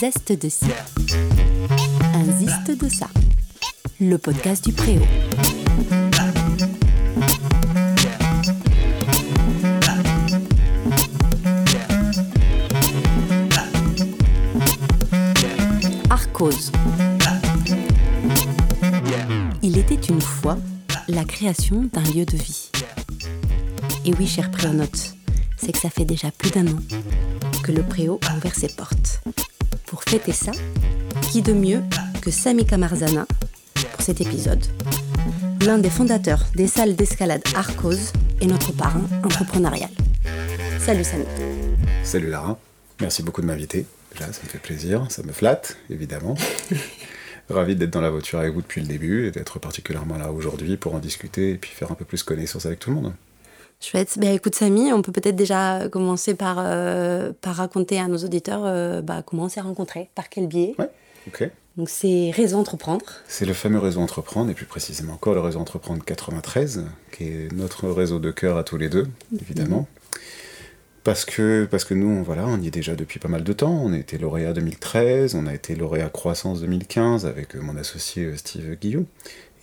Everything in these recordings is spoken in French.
zeste de ci, un de ça. Le podcast du Préau. Arcose. Il était une fois la création d'un lieu de vie. Et oui, cher préonote, c'est que ça fait déjà plus d'un an que le préau a ouvert ses portes. Fêter ça, qui de mieux que Sami Kamarzana pour cet épisode? L'un des fondateurs des salles d'escalade Arcos et notre parrain entrepreneurial. Salut Sami. Salut Lara, merci beaucoup de m'inviter. Déjà, ça me fait plaisir, ça me flatte, évidemment. Ravi d'être dans la voiture avec vous depuis le début et d'être particulièrement là aujourd'hui pour en discuter et puis faire un peu plus connaissance avec tout le monde. Chouette. Ben, écoute, Samy, on peut peut-être déjà commencer par, euh, par raconter à nos auditeurs euh, bah, comment on s'est rencontrés, par quel biais. Ouais, ok. Donc, c'est Réseau Entreprendre. C'est le fameux réseau Entreprendre, et plus précisément encore le réseau Entreprendre 93, qui est notre réseau de cœur à tous les deux, évidemment. Parce que, parce que nous, voilà, on y est déjà depuis pas mal de temps. On a été lauréat 2013, on a été lauréat Croissance 2015 avec mon associé Steve Guillou.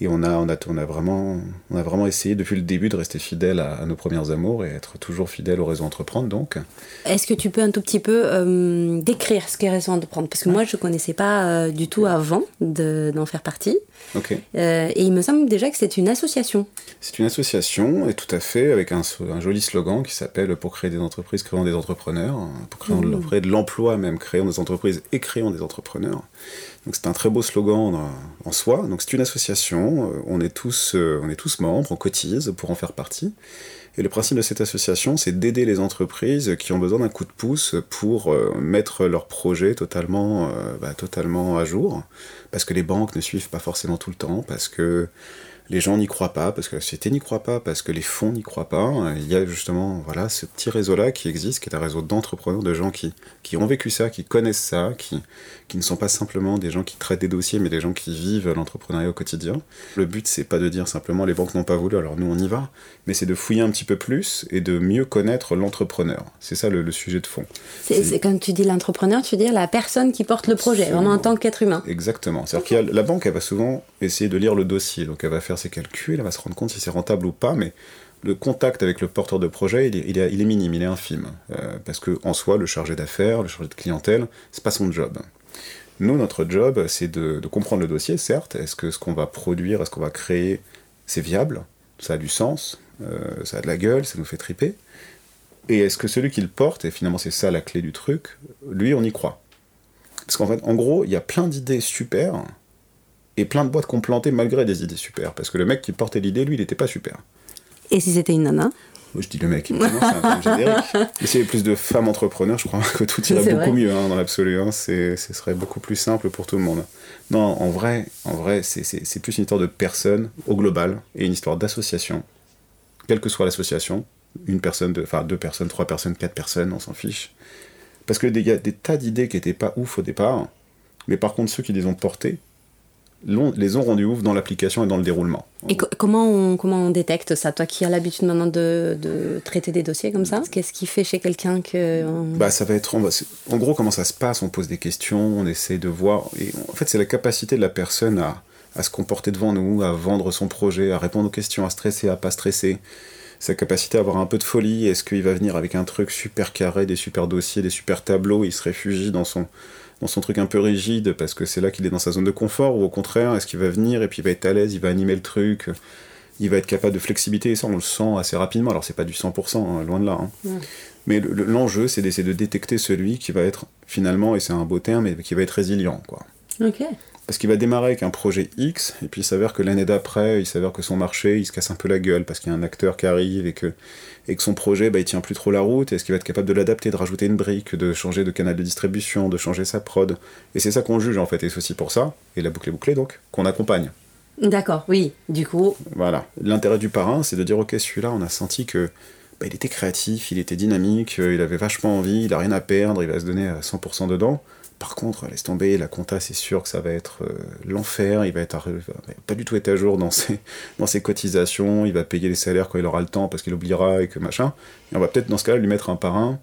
Et on a, on, a, on, a vraiment, on a vraiment essayé depuis le début de rester fidèle à, à, nos premiers amours et être toujours fidèle au réseau Entreprendre. Donc. Est-ce que tu peux un tout petit peu euh, décrire ce qu'est Réseau Entreprendre? Parce que moi, je ne connaissais pas euh, du tout avant d'en faire partie. Euh, et il me semble déjà que c'est une association. C'est une association, et tout à fait, avec un, un joli slogan qui s'appelle Pour créer des entreprises, créons des entrepreneurs. Pour créer mmh. de l'emploi, même, créons des entreprises et créons des entrepreneurs. Donc c'est un très beau slogan en, en soi. Donc c'est une association, on est, tous, euh, on est tous membres, on cotise pour en faire partie. Et le principe de cette association, c'est d'aider les entreprises qui ont besoin d'un coup de pouce pour euh, mettre leurs projets totalement, euh, bah, totalement à jour. Parce que les banques ne suivent pas forcément tout le temps, parce que les gens n'y croient pas, parce que la société n'y croit pas, parce que les fonds n'y croient pas. Il y a justement voilà, ce petit réseau-là qui existe, qui est un réseau d'entrepreneurs, de gens qui, qui ont vécu ça, qui connaissent ça, qui, qui ne sont pas simplement des gens qui traitent des dossiers, mais des gens qui vivent l'entrepreneuriat au quotidien. Le but, c'est pas de dire simplement les banques n'ont pas voulu, alors nous on y va, mais c'est de fouiller un petit peu plus et de mieux connaître l'entrepreneur. C'est ça le, le, sujet de fond. C'est quand tu dis l'entrepreneur, tu veux dire la personne qui porte le projet, vraiment en tant qu'être humain. Exactement. C'est-à-dire okay. que la banque, elle va souvent essayer de lire le dossier, donc elle va faire ses calculs, elle va se rendre compte si c'est rentable ou pas, mais le contact avec le porteur de projet, il est, il est, il est minime, il est infime. Euh, parce que en soi, le chargé d'affaires, le chargé de clientèle, c'est pas son job. Nous, notre job, c'est de, comprendre le dossier, certes. Est-ce que ce qu'on va produire, est-ce qu'on va créer, c'est viable? Ça a du sens euh, Ça a de la gueule Ça nous fait triper Et est-ce que celui qui le porte, et finalement c'est ça la clé du truc, lui, on y croit Parce qu'en fait, en gros, il y a plein d'idées super et plein de boîtes qu'on plantait malgré des idées super. Parce que le mec qui portait l'idée, lui, il n'était pas super. Et si c'était une nana? Moi, je dis le mec, c'est un générique. Mais s'il y avait plus de femmes entrepreneurs, je crois que tout irait beaucoup vrai. mieux hein, dans l'absolu. Hein. Ce serait beaucoup plus simple pour tout le monde. Non, en vrai, en vrai c'est plus une histoire de personnes au global et une histoire d'association. Quelle que soit l'association, une personne, enfin deux personnes, trois personnes, quatre personnes, on s'en fiche. Parce qu'il y a des tas d'idées qui n'étaient pas ouf au départ, mais par contre, ceux qui les ont portées, les ont rendus ouf dans l'application et dans le déroulement. Et co comment, on, comment on détecte ça? Toi qui as l'habitude maintenant de, de, traiter des dossiers comme ça, qu'est-ce qui fait chez quelqu'un que... On... Bah ça va être... Va, en gros, comment ça se passe? On pose des questions, on essaie de voir... Et en fait, c'est la capacité de la personne à, à se comporter devant nous, à vendre son projet, à répondre aux questions, à stresser, à pas stresser. Sa capacité à avoir un peu de folie. Est-ce qu'il va venir avec un truc super carré, des super dossiers, des super tableaux? Il se réfugie dans son dans son truc un peu rigide parce que c'est là qu'il est dans sa zone de confort ou au contraire est-ce qu'il va venir et puis il va être à l'aise il va animer le truc il va être capable de flexibilité et ça on le sent assez rapidement alors c'est pas du 100% hein, loin de là hein. mais l'enjeu le, c'est d'essayer de détecter celui qui va être finalement et c'est un beau terme mais qui va être résilient quoi okay. Parce qu'il va démarrer avec un projet X et puis il s'avère que l'année d'après il s'avère que son marché il se casse un peu la gueule parce qu'il y a un acteur qui arrive et que et que son projet, bah, il tient plus trop la route, est-ce qu'il va être capable de l'adapter, de rajouter une brique, de changer de canal de distribution, de changer sa prod? Et c'est ça qu'on juge en fait, et c'est aussi pour ça, et la boucle est bouclée donc, qu'on accompagne. D'accord, oui, du coup. Voilà. L'intérêt du parrain, c'est de dire, ok, celui-là, on a senti que bah, il était créatif, il était dynamique, il avait vachement envie, il a rien à perdre, il va se donner à 100% dedans. Par contre, laisse tomber, la compta, c'est sûr que ça va être euh, l'enfer, il va être à, pas du tout être à jour dans ses, dans ses cotisations, il va payer les salaires quand il aura le temps parce qu'il oubliera et que machin. On va peut-être dans ce cas-là lui mettre un parrain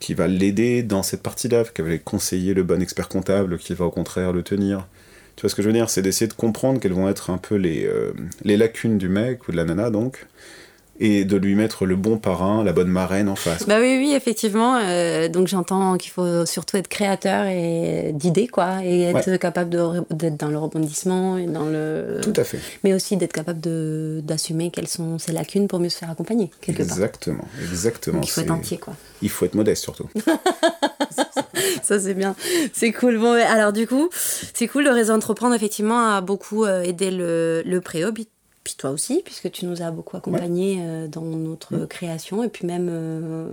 qui va l'aider dans cette partie-là, qui va conseiller le bon expert comptable qui va au contraire le tenir. Tu vois ce que je veux dire? C'est d'essayer de comprendre quelles vont être un peu les, euh, les lacunes du mec ou de la nana, donc, et de lui mettre le bon parrain, la bonne marraine en face. Bah oui, oui, effectivement. Euh, donc j'entends qu'il faut surtout être créateur et d'idées, quoi, et être capable d'être dans le rebondissement et dans le. Tout à fait. Mais aussi d'être capable d'assumer quelles sont ses lacunes pour mieux se faire accompagner quelque exactement, part. Exactement, exactement. Il faut être entier, quoi. Il faut être modeste surtout. ça c'est bien, c'est cool. Bon, alors du coup, c'est cool. Le réseau entreprendre effectivement a beaucoup euh, aidé le, le préop puis toi aussi, puisque tu nous as beaucoup accompagnés euh, dans notre mm. création, et puis même euh,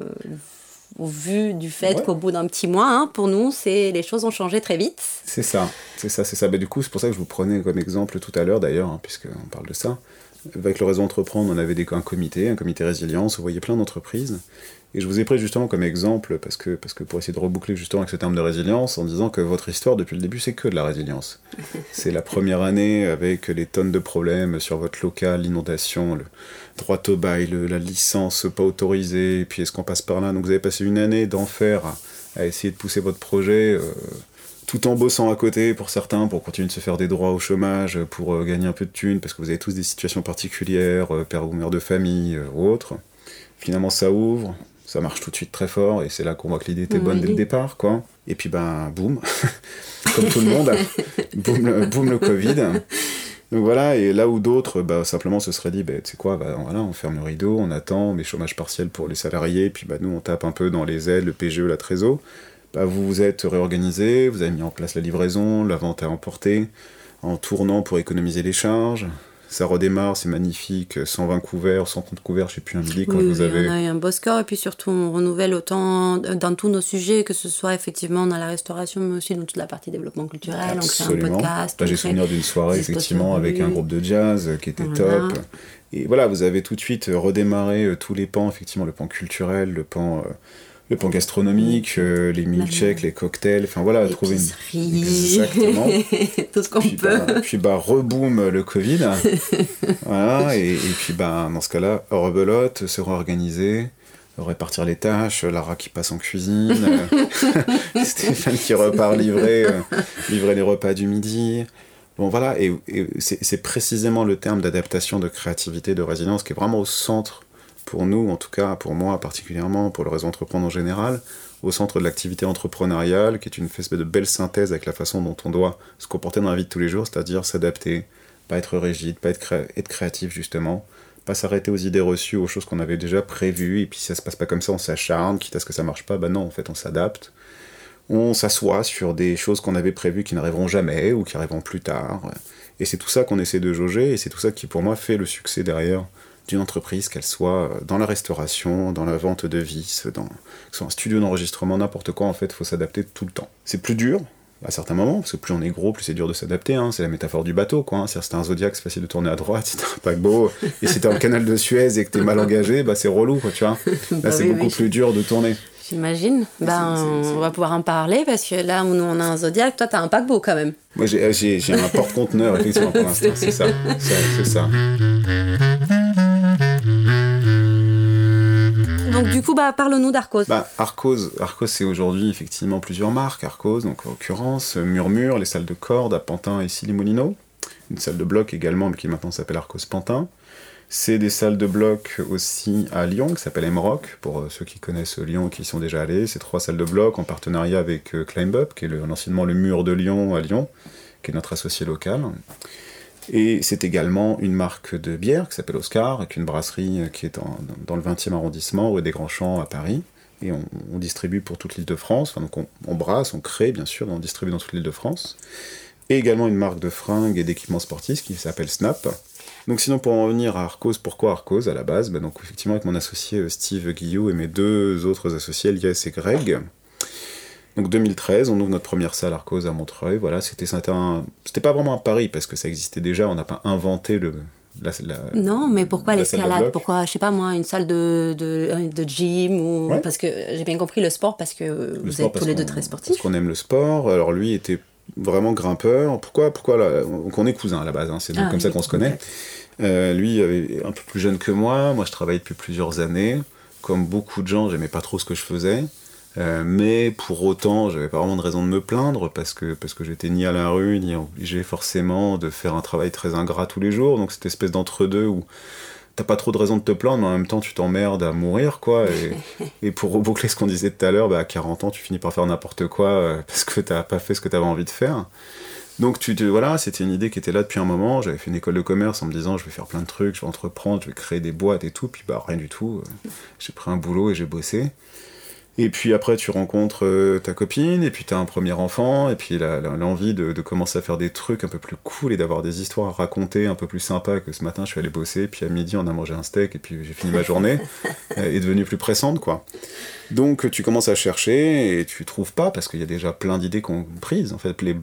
au vu du fait qu'au bout d'un petit mois, hein, pour nous, c'est les choses ont changé très vite. C'est ça, c'est ça, c'est ça. Mais du coup, c'est pour ça que je vous prenais comme exemple tout à l'heure, d'ailleurs, hein, puisqu'on parle de ça. Avec le réseau Entreprendre, on avait des, un comité, un comité résilience, vous voyez plein d'entreprises. Et je vous ai pris justement comme exemple, parce que, parce que pour essayer de reboucler justement avec ce terme de résilience, en disant que votre histoire depuis le début, c'est que de la résilience. c'est la première année avec les tonnes de problèmes sur votre local, l'inondation, le droit au bail, la licence pas autorisée, puis est-ce qu'on passe par là? Donc vous avez passé une année d'enfer à, essayer de pousser votre projet. Euh, tout en bossant à côté pour certains, pour continuer de se faire des droits au chômage, pour euh, gagner un peu de thunes, parce que vous avez tous des situations particulières, euh, père ou mère de famille ou autre. Finalement, ça ouvre, ça marche tout de suite très fort et c'est là qu'on voit que l'idée était bonne dès le départ quoi. Et puis ben boum. Comme tout le monde. Boum, le, boum le covid. Donc voilà et là où d'autres bah, simplement se seraient dit bah, tu sais quoi bah, voilà on ferme le rideau on attend mais chômage partiel pour les salariés puis bah nous on tape un peu dans les aides le PGE la Trésor bah, vous vous êtes réorganisé vous avez mis en place la livraison la vente à emporter en tournant pour économiser les charges ça redémarre, c'est magnifique, 120 couverts, 130 couverts, je sais plus un midi quand vous avez. On a eu un beau score et puis surtout on renouvelle autant dans tous nos sujets, que ce soit effectivement dans la restauration, mais aussi dans toute la partie développement culturel. Absolument. On crée un podcast. J'ai souvenir d'une soirée effectivement avec un groupe de jazz qui était top. Et voilà, vous avez tout de suite redémarré euh, tous les pans, effectivement, le pan culturel, le pan. Euh, le pan gastronomique, euh, les milkshakes, les cocktails, enfin voilà, trouver une. Exactement. Tout ce qu'on peut. Bah, puis bah, reboom le Covid. voilà, et, puis bah, dans ce cas-là, rebelote, se réorganiser, répartir les tâches, Lara qui passe en cuisine, Stéphane qui repart livrer, euh, livrer les repas du midi. Bon voilà, et, et c'est précisément le terme d'adaptation, de créativité, de résilience qui est vraiment au centre pour nous, en tout cas, pour moi particulièrement, pour le réseau entreprendre en général, au centre de l'activité entrepreneuriale, qui est une espèce de belle synthèse avec la façon dont on doit se comporter dans la vie de tous les jours, c'est-à-dire s'adapter, pas être rigide, pas être, être créatif justement, pas s'arrêter aux idées reçues, aux choses qu'on avait déjà prévues, et puis si ça se passe pas comme ça, on s'acharne, quitte à ce que ça marche pas, bah non, en fait, on s'adapte. On s'assoit sur des choses qu'on avait prévues qui n'arriveront jamais ou qui arriveront plus tard. Et c'est tout ça qu'on essaie de jauger, et c'est tout ça qui, pour moi, fait le succès derrière d'une entreprise, qu'elle soit euh, dans la restauration, dans la vente de vis, dans soit un studio d'enregistrement, n'importe quoi, en fait, il faut s'adapter tout le temps. C'est plus dur, à certains moments, parce que plus on est gros, plus c'est dur de s'adapter. Hein. C'est la métaphore du bateau, quoi. Hein. C'est un zodiaque, c'est facile de tourner à droite. Si t'as un paquebot et si t'es un canal de Suez et que t'es mal engagé, bah c'est relou, quoi, tu vois. Là, bah c'est beaucoup plus dur de tourner. J'imagine. Ben, on va pouvoir en parler parce que là où nous on a un zodiaque, toi t'as un paquebot quand même. Moi j'ai un porte-conteneur, effectivement, pour l'instant, c'est ça. C'est ça. Coup, bah, parle-nous d'Arcos. Bah, Arcos, Arcos c'est aujourd'hui effectivement plusieurs marques. Arcos, donc en l'occurrence Murmure, les salles de cordes à Pantin et Silimolino. Une salle de bloc également, mais qui maintenant s'appelle Arcos Pantin. C'est des salles de bloc aussi à Lyon, qui s'appelle MRock, pour euh, ceux qui connaissent Lyon et qui y sont déjà allés. C'est trois salles de bloc en partenariat avec euh, Climb Up, qui est l'anciennement le mur de Lyon à Lyon, qui est notre associé local. Et c'est également une marque de bière qui s'appelle Oscar, avec une brasserie qui est dans, le 20e arrondissement, rue des Grands Champs à Paris. Et on, distribue pour toute l'île de France. donc on, brasse, on crée bien sûr, on distribue dans toute l'île de France. Et également une marque de fringues et d'équipements sportifs qui s'appelle Snap. Donc sinon pour en revenir à Arcos, pourquoi Arcos à la base? Ben Donc effectivement avec mon associé euh, Steve Guillot et mes deux autres associés Elias et Greg, donc 2013, on ouvre notre première salle Arcos à Montreuil. Voilà, c'était c'était pas vraiment un pari parce que ça existait déjà. On n'a pas inventé le. La, non, mais pourquoi l'escalade Pourquoi, je sais pas moi, une salle de, de, de gym ou parce que j'ai bien compris le sport parce que vous êtes tous les deux très sportifs. Parce qu'on aime le sport. Alors lui était vraiment grimpeur. Pourquoi Pourquoi là On est cousins à la base. Hein. C'est ah comme ça qu'on se connaît. Euh, lui un peu plus jeune que moi. Moi, je travaille depuis plusieurs années. Comme beaucoup de gens, j'aimais pas trop ce que je faisais. Euh, mais pour autant, j'avais pas vraiment de raison de me plaindre parce que, parce que j'étais ni à la rue, ni obligé forcément de faire un travail très ingrat tous les jours. Donc cette espèce d'entre-deux où t'as pas trop de raison de te plaindre, mais en même temps tu t'emmerdes à mourir, quoi. Et, pour reboucler ce qu'on disait tout à l'heure, bah, à 40 ans, tu finis par faire n'importe quoi euh, parce que t'as pas fait ce que t'avais envie de faire. Donc tu voilà, c'était une idée qui était là depuis un moment. J'avais fait une école de commerce en me disant je vais faire plein de trucs, je vais entreprendre, je vais créer des boîtes et tout. Puis bah rien du tout. Euh, j'ai pris un boulot et j'ai bossé. Et puis après, tu rencontres euh, ta copine, et puis tu as un premier enfant, et puis l'envie de, de, commencer à faire des trucs un peu plus cool et d'avoir des histoires à raconter un peu plus sympas que ce matin, je suis allé bosser, puis à midi, on a mangé un steak, et puis j'ai fini ma journée, est devenue plus pressante, quoi. Donc tu commences à chercher, et tu trouves pas, parce qu'il y a déjà plein d'idées qu'on prise. En fait, les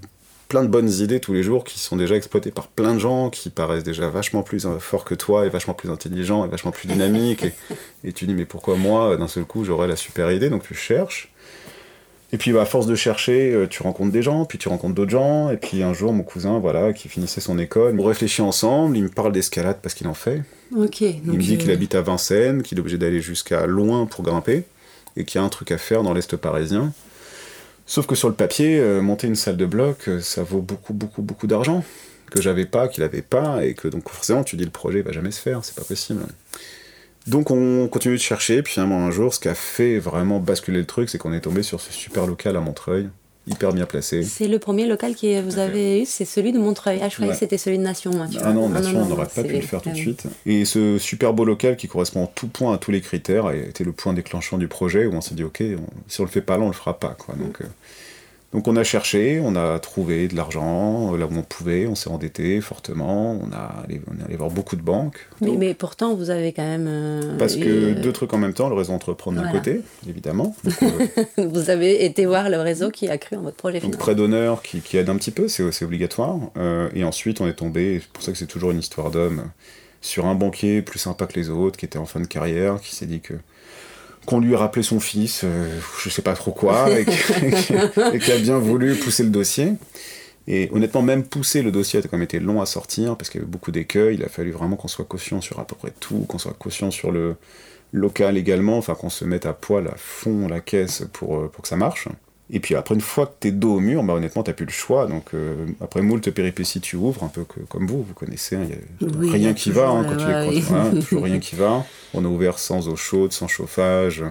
plein de bonnes idées tous les jours qui sont déjà exploitées par plein de gens qui paraissent déjà vachement plus euh, forts que toi et vachement plus intelligents et vachement plus dynamiques. et, tu dis, mais pourquoi moi, d'un seul coup, j'aurais la super idée? Donc tu cherches. Et puis, bah, à force de chercher, euh, tu rencontres des gens, puis tu rencontres d'autres gens. Et puis, un jour, mon cousin, voilà, qui finissait son école, on réfléchit ensemble. Il me parle d'escalade parce qu'il en fait. Il me dit qu'il habite à Vincennes, qu'il est obligé d'aller jusqu'à loin pour grimper, et qu'il y a un truc à faire dans l'Est parisien. Sauf que sur le papier, euh, monter une salle de bloc, euh, ça vaut beaucoup, beaucoup, beaucoup d'argent que j'avais pas, qu'il avait pas, et que donc forcément tu dis le projet va jamais se faire, c'est pas possible. Donc on continue de chercher, puis finalement un jour, ce qui a fait vraiment basculer le truc, c'est qu'on est tombé sur ce super local à Montreuil, hyper bien placé. C'est le premier local que vous avez eu, c'est celui de Montreuil. Ah, je croyais que c'était celui de Nation. ah non, ah Nation, on n'aurait pas pu le faire tout de suite. Et ce super beau local qui correspond en tout point à tous les critères a été le point déclenchant du projet où on s'est dit, ok, si on le fait pas là, on le fera pas. Quoi. Donc, euh, donc on a cherché, on a trouvé de l'argent là où on pouvait, on s'est endetté fortement, on, a allé, on est allé voir beaucoup de banques. Mais, mais, pourtant, vous avez quand même... Euh, Parce que euh, deux trucs en même temps, le réseau entreprendre d'un côté, évidemment. Euh, vous avez été voir le réseau qui a cru en votre projet Donc prêt d'honneur qui, qui, aide un petit peu, c'est obligatoire. et ensuite, on est tombé, c'est pour ça que c'est toujours une histoire d'homme, sur un banquier plus sympa que les autres, qui était en fin de carrière, qui s'est dit que qu'on lui a rappelé son fils, euh, je sais pas trop quoi, et, qui a bien voulu pousser le dossier. Et honnêtement, même pousser le dossier a quand même été long à sortir, parce qu'il y avait beaucoup d'écueils, il a fallu vraiment qu'on soit caution sur à peu près tout, qu'on soit caution sur le local également, enfin qu'on se mette à poil à fond la caisse pour, euh, pour que ça marche. Et puis après, une fois que t'es dos au mur, bah, honnêtement, t'as plus le choix. Donc euh, après moult péripéties, tu ouvres, un peu comme vous, vous connaissez, hein, y a rien qui va hein, quand tu es toujours rien qui va. On a ouvert sans eau chaude, sans chauffage,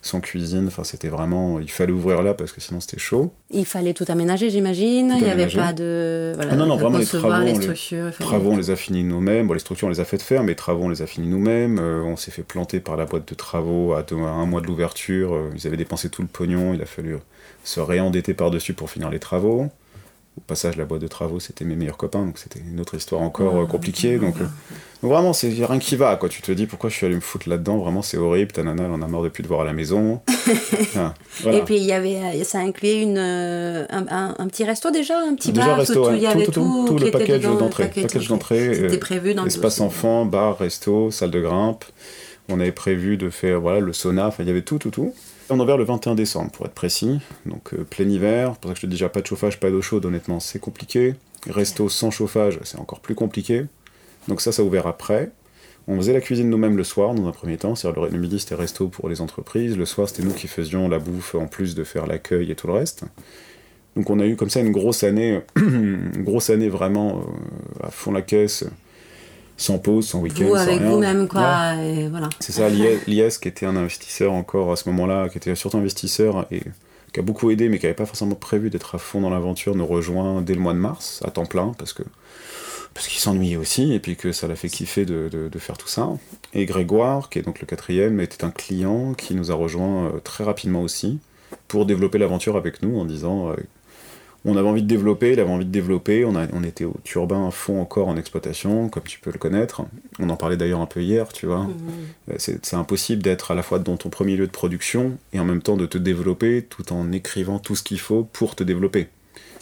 sans cuisine. Enfin, c'était vraiment, il fallait ouvrir là parce que sinon c'était chaud. Il fallait tout aménager, j'imagine. Il n'y avait pas de. Voilà, ah non, non, vraiment les travaux, les, structures, les travaux, on les a finis nous-mêmes. Bon, les structures, on les a fait faire, mais les travaux, on les a finis nous-mêmes. Euh, on s'est fait planter par la boîte de travaux à, un mois de l'ouverture. Euh, ils avaient dépensé tout le pognon. Il a fallu se réendetter par-dessus pour finir les travaux. Au passage, la boîte de travaux, c'était mes meilleurs copains, donc c'était une autre histoire encore euh, compliquée. Donc, euh, donc vraiment, c'est rien qui va, quoi. Tu te dis pourquoi je suis allé me foutre là-dedans, vraiment c'est horrible, ta nana, elle en a marre de plus te voir à la maison. Et puis, il y avait, euh, ça incluait une, un, un, petit resto déjà, un petit déjà bar, resto, tout, il y avait tout, tout, tout, le package d'entrée. Package d'entrée. C'était prévu dans Espace enfant, bar, resto, salle de grimpe. On avait prévu de faire voilà, le sauna, enfin il y avait tout, tout, tout. On a ouvert le 21 décembre, pour être précis. Donc euh, plein hiver, pour ça que je te dis déjà pas de chauffage, pas d'eau chaude, honnêtement, c'est compliqué. Resto sans chauffage, c'est encore plus compliqué. Donc ça, ça a ouvert après. On faisait la cuisine nous-mêmes le soir, dans un premier temps. C'est-à-dire le, midi, c'était resto pour les entreprises. Le soir, c'était nous qui faisions la bouffe, en plus de faire l'accueil et tout le reste. Donc on a eu comme ça une grosse année, une grosse année vraiment euh, à fond la caisse sans pause, sans week-end. Vous avec vous-même, quoi. voilà. C'est ça, l'IS qui était un investisseur encore à ce moment-là, qui était surtout investisseur et qui a beaucoup aidé, mais qui n'avait pas forcément prévu d'être à fond dans l'aventure, nous rejoint dès le mois de mars, à temps plein, parce que parce qu'il s'ennuyait aussi, et puis que ça l'a fait kiffer de, de, faire tout ça. Et Grégoire, qui est donc le quatrième, était un client qui nous a rejoint euh, très rapidement aussi, pour développer l'aventure avec nous, en disant euh, on avait envie de développer, il avait envie de développer, on, a, on était au turbin à fond encore en exploitation, comme tu peux le connaître. On en parlait d'ailleurs un peu hier, tu vois. Mhm. Euh, c'est impossible d'être à la fois dans ton premier lieu de production et en même temps de te développer tout en écrivant tout ce qu'il faut pour te développer.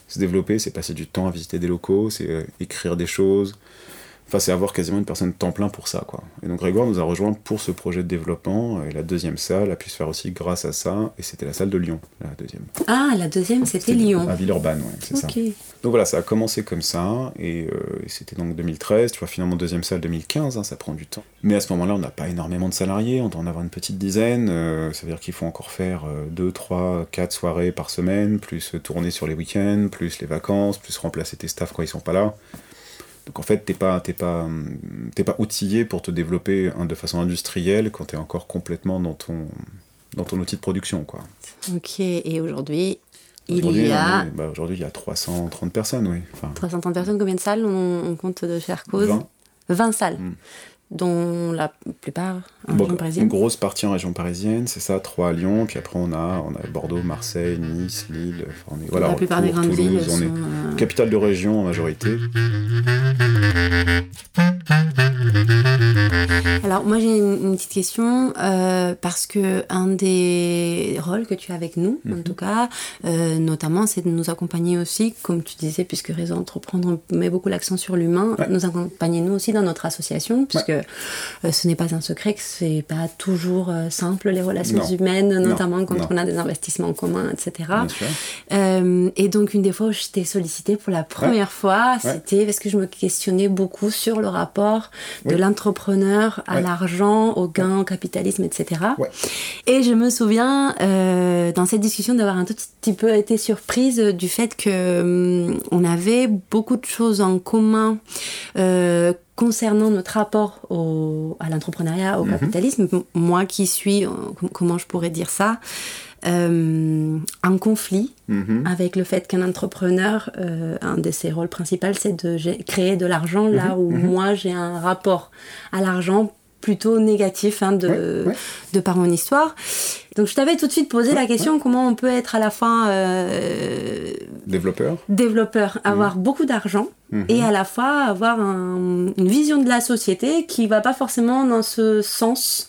Se développer, c'est passer du temps à visiter des locaux, c'est euh, écrire des choses, Enfin, c'est avoir quasiment une personne temps plein pour ça, quoi. Et donc Grégoire nous a rejoint pour ce projet de développement, et la deuxième salle a pu se faire aussi grâce à ça, et c'était la salle de Lyon, la deuxième. Ah, la deuxième, c'était Lyon. À Villeurbanne, ouais, c'est ça. Donc voilà, ça a commencé comme ça, et, euh, c'était donc 2013, tu vois, finalement deuxième salle 2015, hein, ça prend du temps. Mais à ce moment-là, on n'a pas énormément de salariés, on doit en avoir une petite dizaine, euh, ça veut dire qu'il faut encore faire 2, 3, 4 soirées par semaine, plus tourner sur les week-ends, plus les vacances, plus remplacer tes staffs quand ils sont pas là. Donc en fait, t'es pas, pas, pas outillé pour te développer de façon industrielle quand tu es encore complètement dans ton, dans ton outil de production. Quoi. Ok, et aujourd'hui, il y a... Bah, aujourd'hui, il y a 330 personnes, oui. 330 personnes, combien de salles on, compte de faire cause? 20. 20 salles. Mm dont la plupart en région parisienne. Une grosse partie en région parisienne, c'est ça, trois à Lyon, puis après on a, on a Bordeaux, Marseille, Nice, Lille, on est, voilà, la plupart des grandes villes on est euh, capitale de région en majorité. Alors moi j'ai une, petite question euh, parce que un des rôles que tu as avec nous, en mhm. tout cas, euh, notamment, c'est de nous accompagner aussi, comme tu disais, puisque Réseau Entreprendre met beaucoup l'accent sur l'humain, nous accompagner nous aussi dans notre association, puisque euh, ce n'est pas un secret que c'est pas toujours simple les relations humaines, notamment quand on a des investissements en commun, etc. et donc une des fois où je t'ai sollicité pour la première fois, c'était parce que je me questionnais beaucoup sur le rapport de l'entrepreneur à l'argent, au gain, au capitalisme, etc. Et je me souviens euh, dans cette discussion d'avoir un tout petit peu été surprise du fait que hum, on avait beaucoup de choses en commun euh, concernant notre rapport au, à l'entrepreneuriat, au mhm. capitalisme. Moi qui suis, euh, comment je pourrais dire ça, euh, en conflit mhm. avec le fait qu'un entrepreneur, euh, un de ses rôles principaux, c'est de créer de l'argent, là mhm. où moi j'ai un rapport à l'argent plutôt négatif hein, de, de par mon histoire. Donc je t'avais tout de suite posé la question comment on peut être à la fois euh, développeur, développeur, avoir beaucoup d'argent et à la fois avoir une vision de la société qui va pas forcément dans ce sens.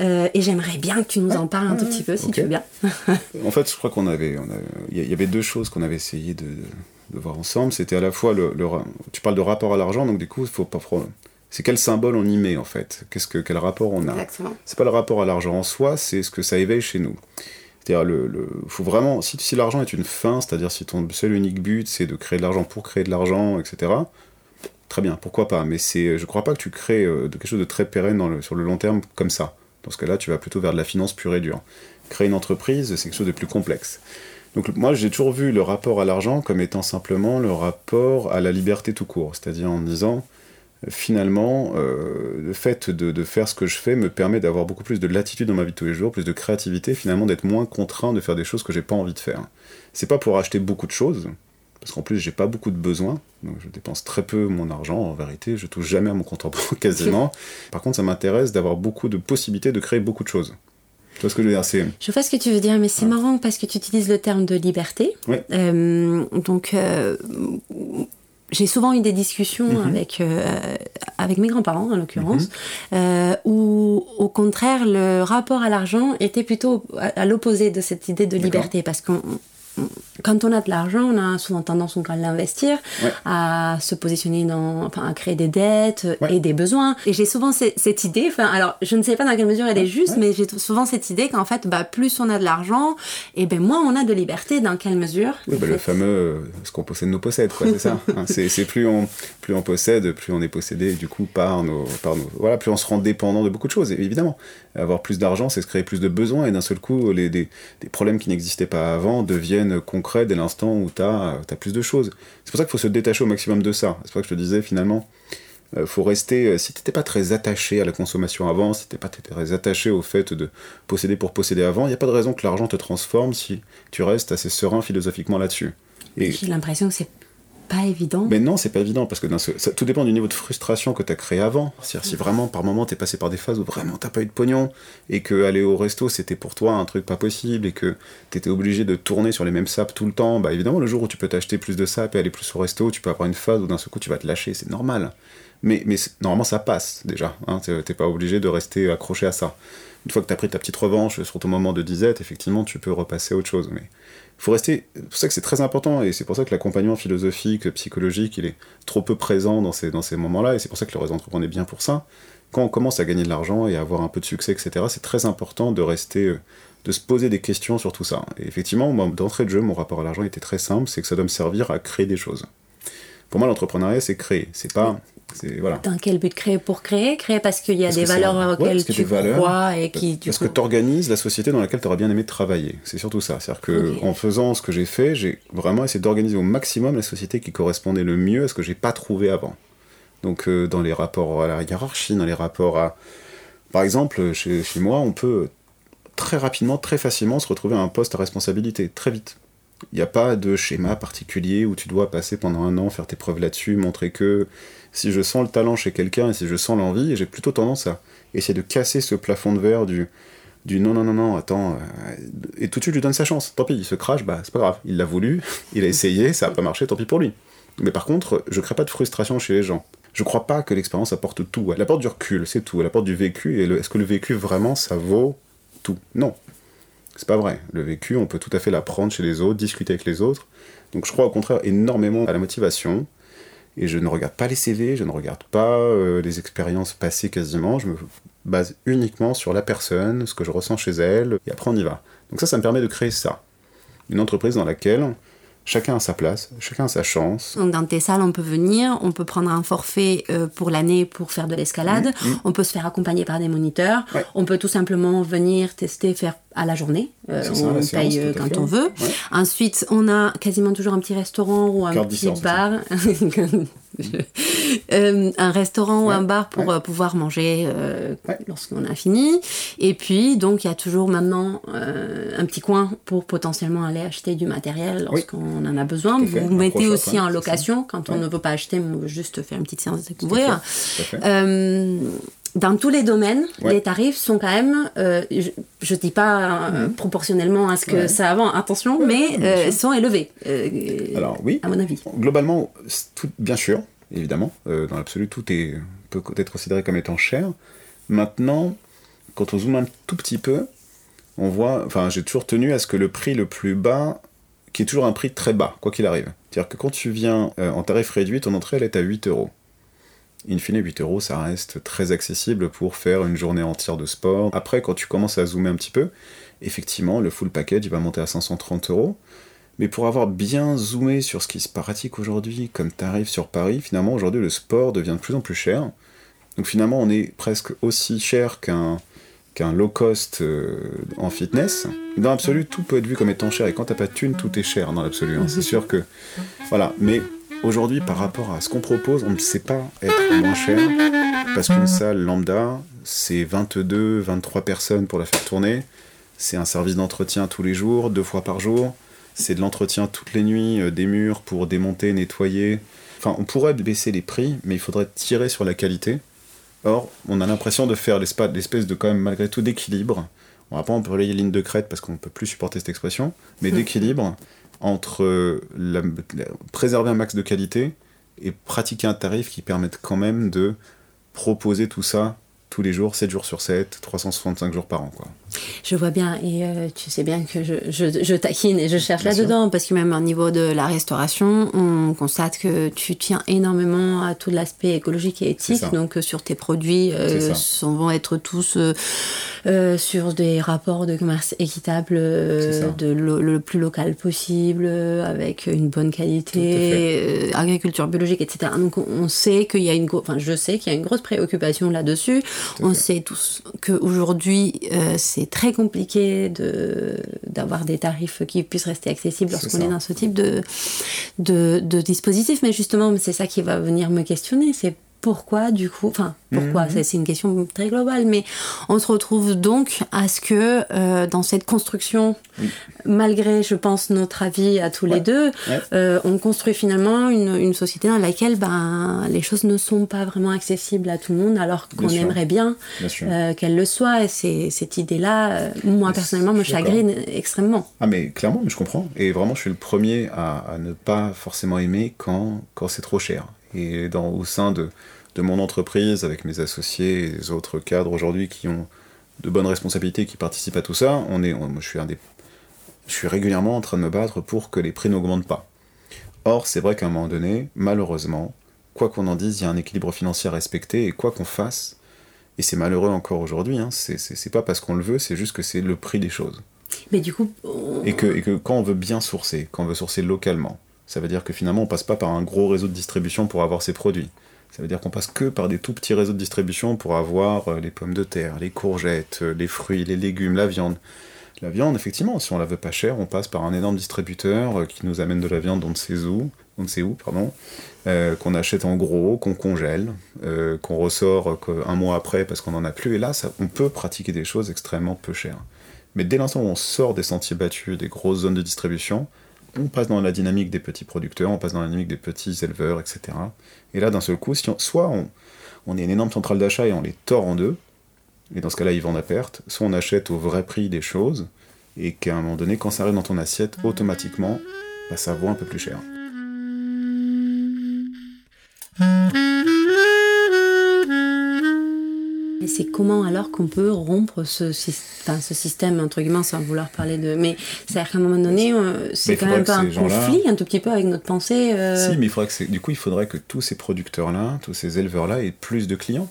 Euh, et j'aimerais bien que tu nous en parles un tout petit peu, si tu veux bien. en fait, je crois qu'on avait, il y avait deux choses qu'on avait essayé de, de voir ensemble. C'était à la fois le, tu parles de rapport à l'argent, donc du coup, il faut pas c'est quel symbole on y met en fait? Qu'est-ce que quel rapport on a? C'est pas le rapport à l'argent en soi, c'est ce que ça éveille chez nous. C'est-à-dire le, faut vraiment si, si l'argent est une fin, c'est-à-dire si ton seul unique but c'est de créer de l'argent pour créer de l'argent, etc. Très bien, pourquoi pas? Mais c'est, je crois pas que tu crées euh, quelque chose de très pérenne dans le, sur le long terme comme ça. Dans ce cas-là, tu vas plutôt vers de la finance pure et dure. Créer une entreprise, c'est quelque chose de plus complexe. Donc moi, j'ai toujours vu le rapport à l'argent comme étant simplement le rapport à la liberté tout court. C'est-à-dire en disant, finalement, euh, le fait de, faire ce que je fais me permet d'avoir beaucoup plus de latitude dans ma vie de tous les jours, plus de créativité, finalement d'être moins contraint de faire des choses que j'ai pas envie de faire. C'est pas pour acheter beaucoup de choses, parce qu'en plus j'ai pas beaucoup de besoins, donc je dépense très peu mon argent en vérité, je touche jamais à mon compte en banque quasiment. Par contre, ça m'intéresse d'avoir beaucoup de possibilités de créer beaucoup de choses. Tu vois ce que je veux dire Je vois ce que tu veux dire, mais c'est marrant parce que tu utilises le terme de liberté. Euh, donc, euh, j'ai souvent eu des discussions mhm. avec, avec mes grands-parents, en l'occurrence, mhm. où, au contraire, le rapport à l'argent était plutôt à, l'opposé de cette idée de liberté. Parce qu'on quand on a de l'argent, on a souvent tendance à l'investir, à se positionner dans, enfin, à créer des dettes et des besoins. Et j'ai souvent cette idée, enfin, alors je ne sais pas dans quelle mesure elle est juste, mais j'ai souvent cette idée qu'en fait, bah, plus on a de l'argent, et ben moins on a de liberté. Dans quelle mesure? Oui, bah, Le fameux, ce qu'on possède nous possède, c'est ça. Hein, c'est plus on, plus on possède, plus on est possédé, du coup, par nos, par nos, voilà, plus on se rend dépendant de beaucoup de choses, évidemment. Avoir plus d'argent, c'est se créer plus de besoins, et d'un seul coup, les, des, problèmes qui n'existaient pas avant deviennent concret dès l'instant où tu as, plus de choses. C'est pour ça qu'il faut se détacher au maximum de ça. C'est pour ça que je te disais finalement, euh, faut rester, euh, si tu n'étais pas très attaché à la consommation avant, si tu pas très attaché au fait de posséder pour posséder avant, il n'y a pas de raison que l'argent te transforme si tu restes assez serein philosophiquement là-dessus. J'ai l'impression que c'est pas évident. Mais non, c'est pas évident parce que tout dépend du niveau de frustration que tu as créé avant. C'est-à-dire si vraiment par moment tu es passé par des phases où vraiment t'as pas eu de pognon et que aller au resto c'était pour toi un truc pas possible et que tu étais obligé de tourner sur les mêmes sapes tout le temps, bah évidemment le jour où tu peux t'acheter plus de sapes et aller plus au resto, tu peux avoir une phase où d'un seul coup tu vas te lâcher, c'est normal. Mais, normalement, ça passe déjà. Hein, T'es pas obligé de rester accroché à ça. Une fois que tu as pris ta petite revanche sur ton moment de disette, effectivement, tu peux repasser à autre chose. Faut rester. C'est pour ça que c'est très important, et c'est pour ça que l'accompagnement philosophique, psychologique, il est trop peu présent dans ces, dans ces moments-là, et c'est pour ça que le réseau entrepreneur est bien pour ça. Quand on commence à gagner de l'argent et à avoir un peu de succès, etc., c'est très important de rester. Euh, de se poser des questions sur tout ça. Et effectivement, d'entrée de jeu, mon rapport à l'argent était très simple, c'est que ça doit me servir à créer des choses. Pour moi, l'entrepreneuriat, c'est créer. C'est pas. Voilà. Dans quel but créer pour créer? Créer parce qu'il y a des valeurs auxquelles tu crois et qui. Parce que tu organises la société dans laquelle tu aurais bien aimé travailler. C'est surtout ça. C'est-à-dire que en faisant ce que j'ai fait, j'ai vraiment essayé d'organiser au maximum la société qui correspondait le mieux à ce que j'ai pas trouvé avant. Donc euh, dans les rapports à la hiérarchie, dans les rapports à. Par exemple, chez, chez moi, on peut très rapidement, très facilement se retrouver à un poste à responsabilité, très vite. Il n'y a pas de schéma particulier où tu dois passer pendant un an, faire tes preuves là-dessus, montrer que si je sens le talent chez quelqu'un et si je sens l'envie, j'ai plutôt tendance à essayer de casser ce plafond de verre du, non, non, non, non, attends, euh, et tout de suite je lui donne sa chance. Tant pis, il se crache, bah c'est pas grave, il l'a voulu, il a essayé, ça n'a pas marché, tant pis pour lui. Mais par contre, je crée pas de frustration chez les gens. Je crois pas que l'expérience apporte tout. Elle apporte du recul, c'est tout. Elle apporte du vécu. Et est-ce que le vécu, vraiment, ça vaut tout? Non. C'est pas vrai. Le vécu, on peut tout à fait l'apprendre chez les autres, discuter avec les autres. Donc je crois au contraire énormément à la motivation. Et je ne regarde pas les CV, je ne regarde pas euh, les expériences passées quasiment. Je me base uniquement sur la personne, ce que je ressens chez elle, et après on y va. Donc ça, ça me permet de créer ça. Une entreprise dans laquelle chacun a sa place, chacun a sa chance. Donc dans tes salles, on peut venir, on peut prendre un forfait euh, pour l'année pour faire de l'escalade, Mmh, on peut se faire accompagner par des moniteurs, Ouais. on peut tout simplement venir tester, faire à la journée, Euh, ça, on séance, paye euh, quand on veut. Ouais. Ensuite, on a quasiment toujours un petit restaurant ou un petit bar, Euh, un restaurant ou un bar pour ouais. pouvoir manger euh, lorsqu'on a fini. Et puis, donc, il y a toujours maintenant un petit coin pour potentiellement aller acheter du matériel Oui. lorsqu'on en a besoin. Vous mettez aussi en location quand on ne veut pas acheter, mais on veut juste faire une petite séance de découvrir. Dans tous les domaines, Ouais. les tarifs sont quand même, euh, je ne dis pas euh, proportionnellement à ce que Mhm. Ouais. ça avant, attention, mais euh, sont élevés, Alors oui, à mon avis. globalement, tout, bien sûr, évidemment, dans l'absolu, tout est, peut être considéré comme étant cher. Maintenant, quand on zoome un tout petit peu, on voit, enfin, j'ai toujours tenu à ce que le prix le plus bas, qui est toujours un prix très bas, quoi qu'il arrive. C'est-à-dire que quand tu viens en tarif réduit, ton entrée, elle est à 8 euros. In fine, 8 euros, ça reste très accessible pour faire une journée entière de sport. Après, quand tu commences à zoomer un petit peu, effectivement, le full package, va monter à 530 euros. Mais pour avoir bien zoomé sur ce qui se pratique aujourd'hui comme tarif sur Paris, finalement aujourd'hui le sport devient de plus en plus cher. Donc finalement on est presque aussi cher qu'un qu'un low cost euh, en fitness. Dans l'absolu, tout peut être vu comme étant cher. Et quand t'as pas de thune, tout est cher dans l'absolu. hein. C'est sûr que... Voilà. Mais aujourd'hui, par rapport à ce qu'on propose, on ne sait pas être moins cher. Parce qu'une salle lambda, c'est 22, 23 personnes pour la faire tourner. C'est un service d'entretien tous les jours, deux fois par jour. C'est de l'entretien toutes les nuits, euh, des murs pour démonter, nettoyer. Enfin, on pourrait baisser les prix, mais il faudrait tirer sur la qualité. Or, on a l'impression de faire l'espèce de, quand même, malgré tout, d'équilibre. On va pas employer ligne de crête parce qu'on ne peut plus supporter cette expression, mais d'équilibre entre euh, préserver un max de qualité et pratiquer un tarif qui permette quand même de proposer tout ça tous les jours, 7 jours sur 7, 365 jours par an. Quoi. Je vois bien, et euh, tu sais bien que je, je, je taquine et je cherche là-dedans, parce que même au niveau de la restauration, on constate que tu tiens énormément à tout l'aspect écologique et éthique, donc euh, sur tes produits, euh, vont être tous euh, sur des rapports de commerce équitable, de lo- le plus local possible, avec une bonne qualité, agriculture biologique, etc. Donc on, sait qu'il y a une, enfin je sais qu'il y a une grosse préoccupation là-dessus. On sait tous qu'aujourd'hui euh, c'est très compliqué de d'avoir des tarifs qui puissent rester accessibles lorsqu'on est dans ce type de, de, de dispositif. Mais justement, c'est ça qui va venir me questionner. C'est pourquoi du coup, enfin pourquoi, Mhm. c'est- une question très globale, mais on se retrouve donc à ce que euh, dans cette construction, Oui. malgré je pense notre avis à tous les deux, Ouais. euh, on construit finalement une, une société dans laquelle ben, les choses ne sont pas vraiment accessibles à tout le monde alors qu'on aimerait bien Bien euh, qu'elles le soient. Et c'est- cette idée-là, moi Mais personnellement, me chagrine extrêmement. Ah mais clairement, mais je comprends. Et vraiment, je suis le premier à, à ne pas forcément aimer quand, quand c'est trop cher. Et dans, au sein de, de mon entreprise, avec mes associés et les autres cadres aujourd'hui qui ont de bonnes responsabilités, qui participent à tout ça, on est, moi, je suis un des, je suis régulièrement en train de me battre pour que les prix n'augmentent pas. Or, c'est vrai qu'à un moment donné, malheureusement, quoi qu'on en dise, il y a un équilibre financier à respecter, et quoi qu'on fasse, et c'est malheureux encore aujourd'hui, hein, c'est pas parce qu'on le veut, c'est juste que c'est le prix des choses. Mais du coup. Et, que, et que quand on veut bien sourcer, quand on veut sourcer localement, ça veut dire que finalement on passe pas par un gros réseau de distribution pour avoir ses produits. Ça veut dire qu'on passe que par des tout petits réseaux de distribution pour avoir euh, les pommes de terre, les courgettes, euh, les fruits, les légumes, la viande. La viande, effectivement, si on la veut pas chère, on passe par un énorme distributeur euh, qui nous amène de la viande on ne sait où, on ne sait où, qu'on achète en gros, qu'on congèle, qu'on ressort un mois après parce qu'on n'en a plus. Et là, on peut pratiquer des choses extrêmement peu chères. Mais dès l'instant où on sort des sentiers battus, des grosses zones de distribution, on passe dans la dynamique des petits producteurs, on passe dans la dynamique des petits éleveurs, etc. Et là, d'un seul coup, soit on, est une énorme centrale d'achat et on les tord en deux, et dans ce cas-là, ils vendent à perte, soit on achète au vrai prix des choses, et qu'à un moment donné, quand ça arrive dans ton assiette, automatiquement, bah, ça vaut un peu plus cher. Et c'est comment alors qu'on peut rompre ce, ce système, entre guillemets, sans vouloir parler de. Mais c'est-à-dire qu'à un moment donné, euh, c'est quand même pas un conflit, un tout petit peu avec notre pensée. Euh. Si, mais il faudrait que du coup, il faudrait que tous ces producteurs-là, tous ces éleveurs-là aient plus de clients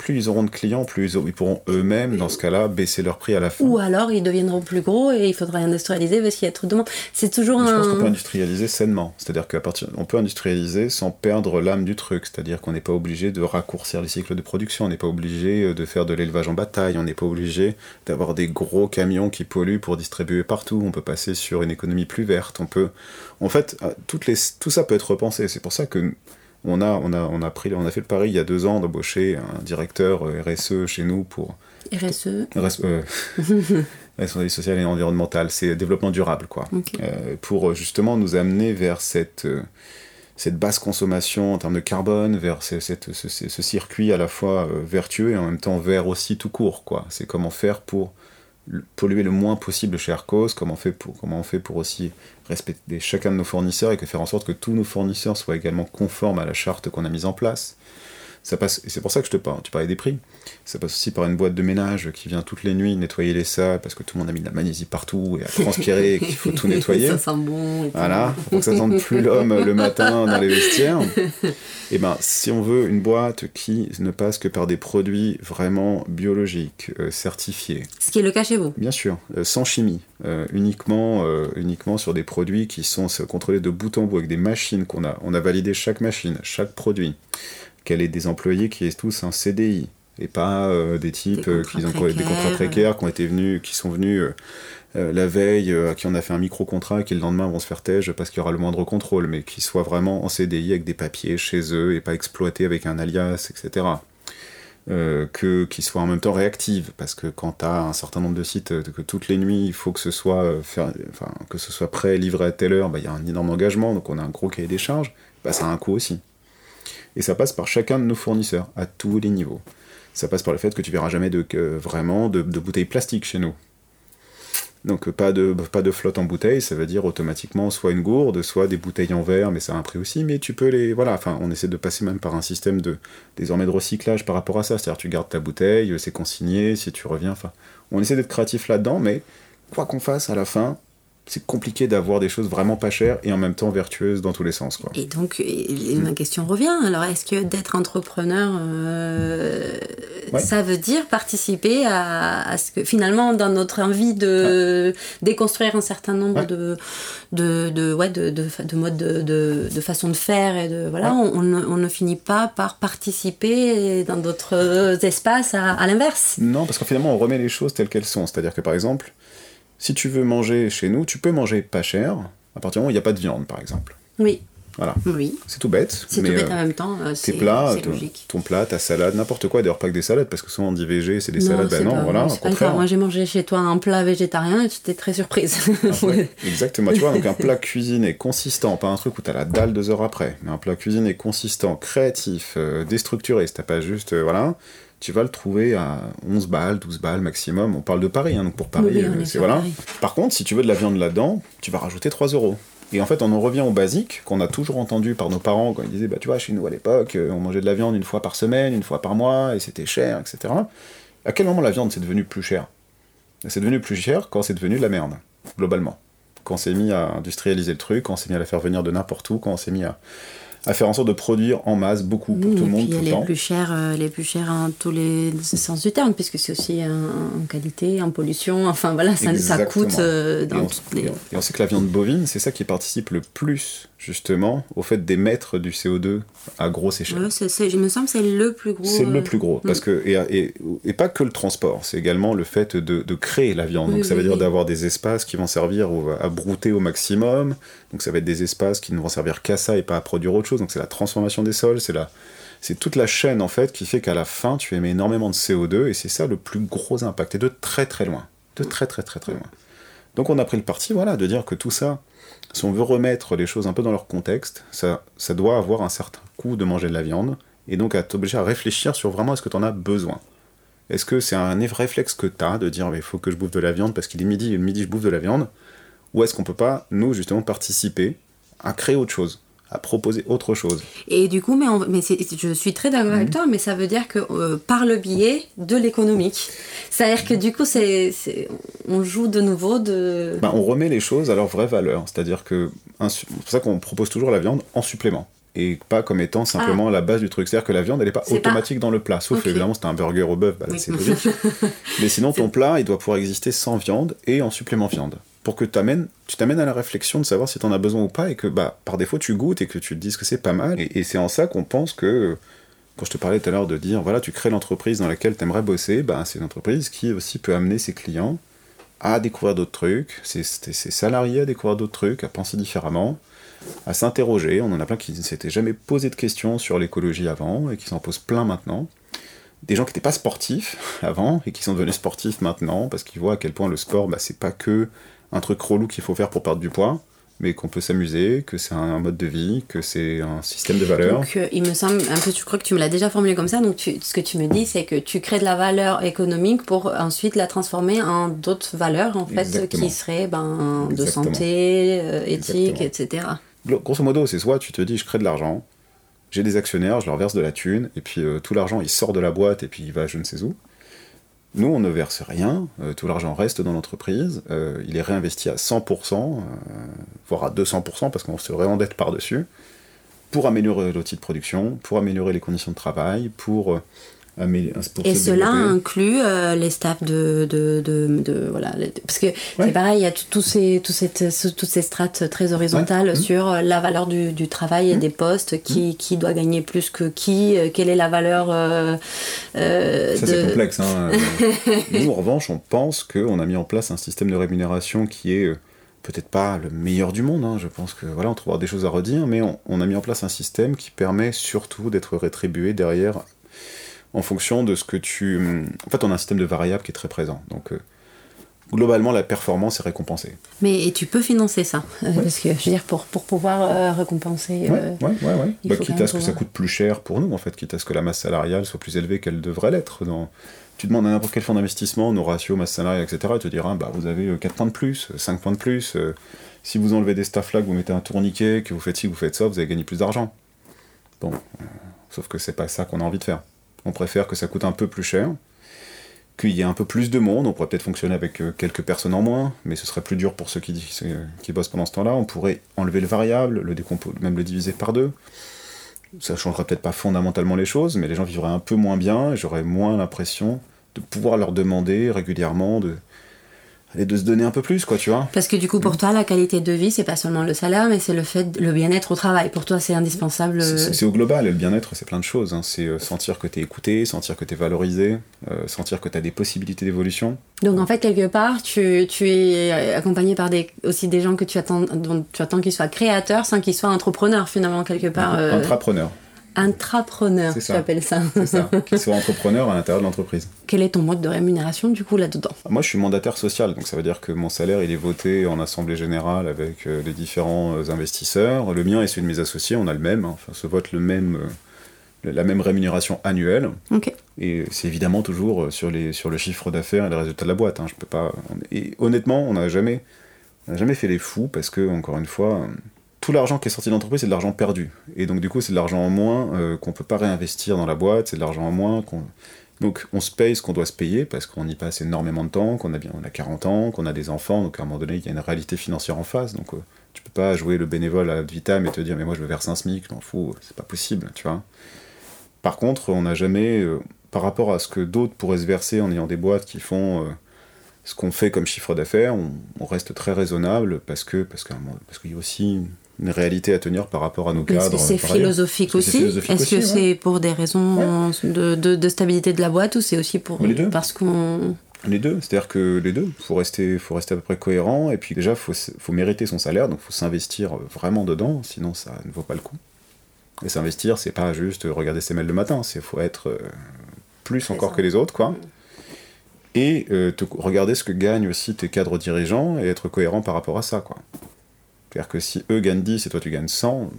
plus ils auront de clients, plus ils, pourront eux-mêmes, dans ce cas-là, baisser leur prix à la fin. Ou alors ils deviendront plus gros et il faudra industrialiser parce qu'il y a trop de demande. C'est toujours un. Je pense qu'on peut industrialiser sainement. C'est-à-dire qu'à partir, on peut industrialiser sans perdre l'âme du truc. C'est-à-dire qu'on n'est pas obligé de raccourcir les cycles de production. On n'est pas obligé euh, de faire de l'élevage en bataille. On n'est pas obligé d'avoir des gros camions qui polluent pour distribuer partout. On peut passer sur une économie plus verte. On peut, en fait, euh, toutes les, tout ça peut être repensé. C'est pour ça que on a, on, a, on, a pris, on a fait le pari il y a deux ans d'embaucher un directeur euh, RSE chez nous pour. RSE RSE. Euh, responsabilité sociale et environnementale, c'est développement durable, quoi. Euh, pour justement nous amener vers cette, cette basse consommation en termes de carbone, vers ce, cette, ce, circuit à la fois vertueux et en même temps vert aussi tout court, quoi. C'est comment faire pour polluer le moins possible chez Arcos, comment on fait pour, comment on fait pour aussi respecter chacun de nos fournisseurs et que faire en sorte que tous nos fournisseurs soient également conformes à la charte qu'on a mise en place. Ça passe, et c'est pour ça que je te parle, tu parlais des prix. Ça passe aussi par une boîte de ménage qui vient toutes les nuits nettoyer les salles parce que tout le monde a mis de la magnésie partout et a transpiré et qu'il faut tout nettoyer. ça sent bon. voilà, pour que ça sente plus l'homme le matin dans les vestiaires. Et eh ben, si on veut une boîte qui ne passe que par des produits vraiment biologiques, euh, certifiés. Ce qui est le cas chez vous. Bien sûr, euh, sans chimie, euh, uniquement, uniquement sur des produits qui sont contrôlés de bout en bout avec des machines qu'on a. On a validé chaque machine, chaque produit qu'elle ait des employés qui aient tous un CDI et pas euh, des types euh, qui ont des contrats précaires qui ont été venus qui sont venus euh, la veille à qui on a fait un micro contrat et qui le lendemain vont se faire tège parce qu'il y aura le moindre contrôle mais qui soient vraiment en CDI avec des papiers chez eux et pas exploités avec un alias etc que qui soient en même temps réactives parce que quand tu as un certain nombre de sites que toutes les nuits il faut que ce soit enfin, que ce soit prêt livré à telle heure bah, il y a un énorme engagement donc on a un gros cahier des charges bah, ça a un coût aussi et ça passe par chacun de nos fournisseurs, à tous les niveaux. Ça passe par le fait que tu verras jamais vraiment de, bouteilles plastiques chez nous. Donc pas de, pas de flotte en bouteille, ça veut dire automatiquement soit une gourde, soit des bouteilles en verre, mais ça a un prix aussi, mais tu peux les... Voilà, enfin on essaie de passer même par un système de désormais de recyclage par rapport à ça, c'est-à-dire tu gardes ta bouteille, c'est consigné, si tu reviens, enfin on essaie d'être créatif là-dedans, mais quoi qu'on fasse à la fin, c'est compliqué d'avoir des choses vraiment pas chères et en même temps vertueuses dans tous les sens. Quoi. Et donc, ma question revient. Alors, est-ce que d'être entrepreneur, euh, ça veut dire participer à, ce que finalement, dans notre envie de déconstruire un certain nombre de, de, de, ouais, de, de, de modes de, de, façon de faire et de voilà, on, on, ne finit pas par participer dans d'autres espaces à, à l'inverse. Non, parce que finalement, on remet les choses telles qu'elles sont. C'est-à-dire que par exemple, si tu veux manger chez nous, tu peux manger pas cher, à partir du moment où il n'y a pas de viande, par exemple. Oui. Voilà. Oui. C'est tout bête. C'est tout bête en même temps. Euh, tes plats, ton, plat, ta salade, n'importe quoi. D'ailleurs, pas que des salades, parce que souvent on dit VG, c'est des salades. Ben non, voilà. Moi, j'ai mangé chez toi un plat végétarien et j'étais très surprise. Ah Exactement. tu vois, donc un plat cuisiné consistant, pas un truc où t'as la dalle deux heures après, mais un plat cuisiné consistant, créatif, euh, déstructuré. Si t'as pas juste, euh, voilà tu vas le trouver à 11 balles, 12 balles maximum. On parle de Paris, hein, donc pour Paris, euh, c'est voilà. Par contre, si tu veux de la viande là-dedans, tu vas rajouter 3 euros. Et en fait, on en revient au basique qu'on a toujours entendu par nos parents quand ils disaient, bah tu vois, chez nous à l'époque, on mangeait de la viande une fois par semaine, une fois par mois, et c'était cher, etc. À quel moment la viande c'est devenu plus cher? C'est devenu plus cher quand c'est devenu de la merde, globalement. Quand on s'est mis à industrialiser le truc, quand on s'est mis à la faire venir de n'importe où, quand on s'est mis à, à faire en sorte de produire en masse beaucoup pour tout le monde puis tout le les temps. plus chers, euh, les plus chers en tous les sens du terme, puisque c'est aussi en, en qualité, en pollution. Enfin voilà, ça, ça coûte euh, Et dans on, toutes les. et on sait que la viande bovine, c'est ça qui participe le plus, justement, au fait d'émettre du CO2 à grosse échelle. C'est- il me semble que c'est le plus gros. C'est euh, le plus gros, parce que et, et, et pas que le transport, c'est également le fait de, de créer la viande. Oui, Donc ça veut dire d'avoir des espaces qui vont servir au- à brouter au maximum. Donc ça va être des espaces qui ne vont servir qu'à ça et pas à produire autre chose. Donc c'est la transformation des sols, c'est la c'est toute la chaîne en fait qui fait qu'à la fin tu émets énormément de CO2 et c'est ça le plus gros impact et de très très loin, de très très très très loin. Donc on a pris le parti voilà de dire que tout ça si on veut remettre les choses un peu dans leur contexte, ça, ça doit avoir un certain coût de manger de la viande, et donc à t'obliger à réfléchir sur vraiment est-ce que tu en as besoin. Est-ce que c'est un réflexe que tu as de dire il faut que je bouffe de la viande parce qu'il est midi et midi je bouffe de la viande, ou est-ce qu'on peut pas, nous, justement, participer à créer autre chose, à proposer autre chose Et du coup, mais, on- mais c'est- je suis très d'accord Mhm. avec toi, mais ça veut dire que euh, par le biais de l'économique. C'est-à-dire que du coup, c'est, on joue de nouveau de. Ben, On remet les choses à leur vraie valeur, c'est-à-dire que c'est pour ça qu'on propose toujours la viande en supplément. Et pas comme étant simplement la base du truc. C'est-à-dire que la viande, elle n'est pas Ah. Automatique dans le plat. Sauf Ok. évidemment, c'est un burger au bœuf, bah, Oui. c'est logique. Mais sinon, ton plat, il doit pouvoir exister sans viande et en supplément viande. Pour que t'amènes- tu t'amènes à la réflexion de savoir si tu en as besoin ou pas et que bah, par défaut tu goûtes et que tu te dises que c'est pas mal. Et, c'est en ça qu'on pense que, quand je te parlais tout à l'heure de dire, voilà, tu crées l'entreprise dans laquelle tu aimerais bosser, bah, c'est une entreprise qui aussi peut amener ses clients à découvrir d'autres trucs, ses- ses salariés à découvrir d'autres trucs, à penser différemment, à s'interroger. On en a plein qui ne s'étaient jamais posé de questions sur l'écologie avant et qui s'en posent plein maintenant. Des gens qui n'étaient pas sportifs avant et qui sont devenus sportifs maintenant parce qu'ils voient à quel point le sport, bah, c'est pas que un truc relou qu'il faut faire pour perdre du poids, mais qu'on peut s'amuser, que c'est un mode de vie, que c'est un système de valeurs. Donc, euh, il me semble un peu, je crois que tu me l'as déjà formulé comme ça. Donc, tu- ce que tu me dis, c'est que tu crées de la valeur économique pour ensuite la transformer en d'autres valeurs, en fait, Exactement. qui seraient ben, de Exactement. santé, euh, éthique, Exactement. etc. Gro- Grosso modo, c'est soit tu te dis je crée de l'argent, j'ai des actionnaires, je leur verse de la thune, et puis euh, tout l'argent il sort de la boîte et puis il va je ne sais où. Nous, on ne verse rien, euh, tout l'argent reste dans l'entreprise, euh, il est réinvesti à 100%, euh, voire à 200%, parce qu'on se réendette par-dessus, pour améliorer l'outil de production, pour améliorer les conditions de travail, pour, pour Et cela inclut euh, les staffs de, de, de, de- voilà parce que Ouais. c'est pareil il y a tous ces tout cette, ce- toutes ces strates très horizontales Ouais. Sur euh, la valeur du, du travail et des postes qui, qui doit gagner plus que qui euh, quelle est la valeur euh, euh, Ça, c'est complexe. Hein. Nous, en revanche, on pense qu'on a mis en place un système de rémunération qui est peut-être pas le meilleur du monde. hein. Je pense que voilà, on trouvera des choses à redire, mais on, on a mis en place un système qui permet surtout d'être rétribué derrière en fonction de ce que tu. En fait, on a un système de variables qui est très présent. Donc, euh, globalement, la performance est récompensée. mais et tu peux financer ça euh, parce que je veux dire pour pour pouvoir euh, récompenser il Bah, faut quitte à ce que ça coûte plus cher pour nous, en fait, quitte à ce que la masse salariale soit plus élevée qu'elle devrait l'être. Dans... Tu demandes à n'importe quel fonds d'investissement, nos ratios, masse salariale, etc., il te dira, bah, vous avez 4 points de plus, 5 points de plus. si vous enlevez des staffs là, que vous mettez un tourniquet, que vous faites ci, que vous faites ça, vous allez gagner plus d'argent. Bon, sauf que c'est pas ça qu'on a envie de faire. On préfère que ça coûte un peu plus cher, qu'il y ait un peu plus de monde, on pourrait peut-être fonctionner avec euh, quelques personnes en moins, mais ce serait plus dur pour ceux qui, bossent pendant ce temps-là. On pourrait enlever le variable, le décompo- même le diviser par deux. Ça changerait peut-être pas fondamentalement les choses, mais les gens vivraient un peu moins bien j'aurais moins l'impression de pouvoir leur demander régulièrement de, allez, de se donner un peu plus, quoi, tu vois. parce que du coup Mm. pour toi la qualité de vie c'est pas seulement le salaire mais c'est le fait le bien-être au travail pour toi c'est indispensable C'est- euh, au global, et le bien-être, c'est plein de choses. hein. C'est euh, sentir que t'es écouté, sentir que t'es valorisé, euh, sentir que t'as des possibilités d'évolution. Donc en fait, quelque part, tu, tu es accompagné par des, aussi des gens que tu attends, dont tu attends qu'ils soient créateurs sans qu'ils soient entrepreneurs finalement quelque part. euh, Intrapreneur, tu appelles ça. c'est ça. Qu'ils soient entrepreneurs à l'intérieur de l'entreprise. Quel est ton mode de rémunération du coup là-dedans? Moi, je suis mandataire social, donc ça veut dire que mon salaire, il est voté en assemblée générale avec euh, les différents euh, investisseurs. Le mien et celui de mes associés, on a le même, hein. enfin, se vote le même, euh, la même rémunération annuelle. Ok. Et c'est évidemment toujours sur, les, sur le chiffre d'affaires et les résultats de la boîte. hein. Je peux pas. Et honnêtement, on n'a jamais On n'a jamais fait les fous parce que, encore une fois, tout l'argent qui est sorti de l'entreprise, c'est de l'argent perdu. Et donc, du coup, c'est de l'argent en moins euh, qu'on peut pas réinvestir dans la boîte, c'est de l'argent en moins qu'on. Donc, on se paye ce qu'on doit se payer parce qu'on y passe énormément de temps, qu'on a, bien, on a 40 ans, qu'on a des enfants, donc à un moment donné, il y a une réalité financière en face. Donc, euh, tu peux pas jouer le bénévole à vitam et te dire, mais moi, je veux verser un SMIC, je m'en fous, c'est pas possible, tu vois. Par contre, on n'a jamais, euh, par rapport à ce que d'autres pourraient se verser en ayant des boîtes qui font ce qu'on fait comme chiffre d'affaires, on, reste très raisonnable parce que parce qu'il parce y a aussi une réalité à tenir par rapport à nos cadres. Est-ce que c'est philosophique aussi Est-ce que c'est pour des raisons de, de, stabilité de la boîte ou c'est aussi pour les deux. parce qu'on les deux, c'est-à-dire que les deux, faut rester, faut rester à peu près cohérent et puis déjà faut, faut mériter son salaire, donc faut s'investir vraiment dedans, sinon ça ne vaut pas le coup. Et s'investir, c'est pas juste regarder ses mails le matin, c'est faut être euh, plus encore que les autres, quoi. Et euh, regarder ce que gagnent aussi tes cadres dirigeants et être cohérent par rapport à ça, quoi. C'est-à-dire que si eux gagnent 10 et toi tu gagnes 100,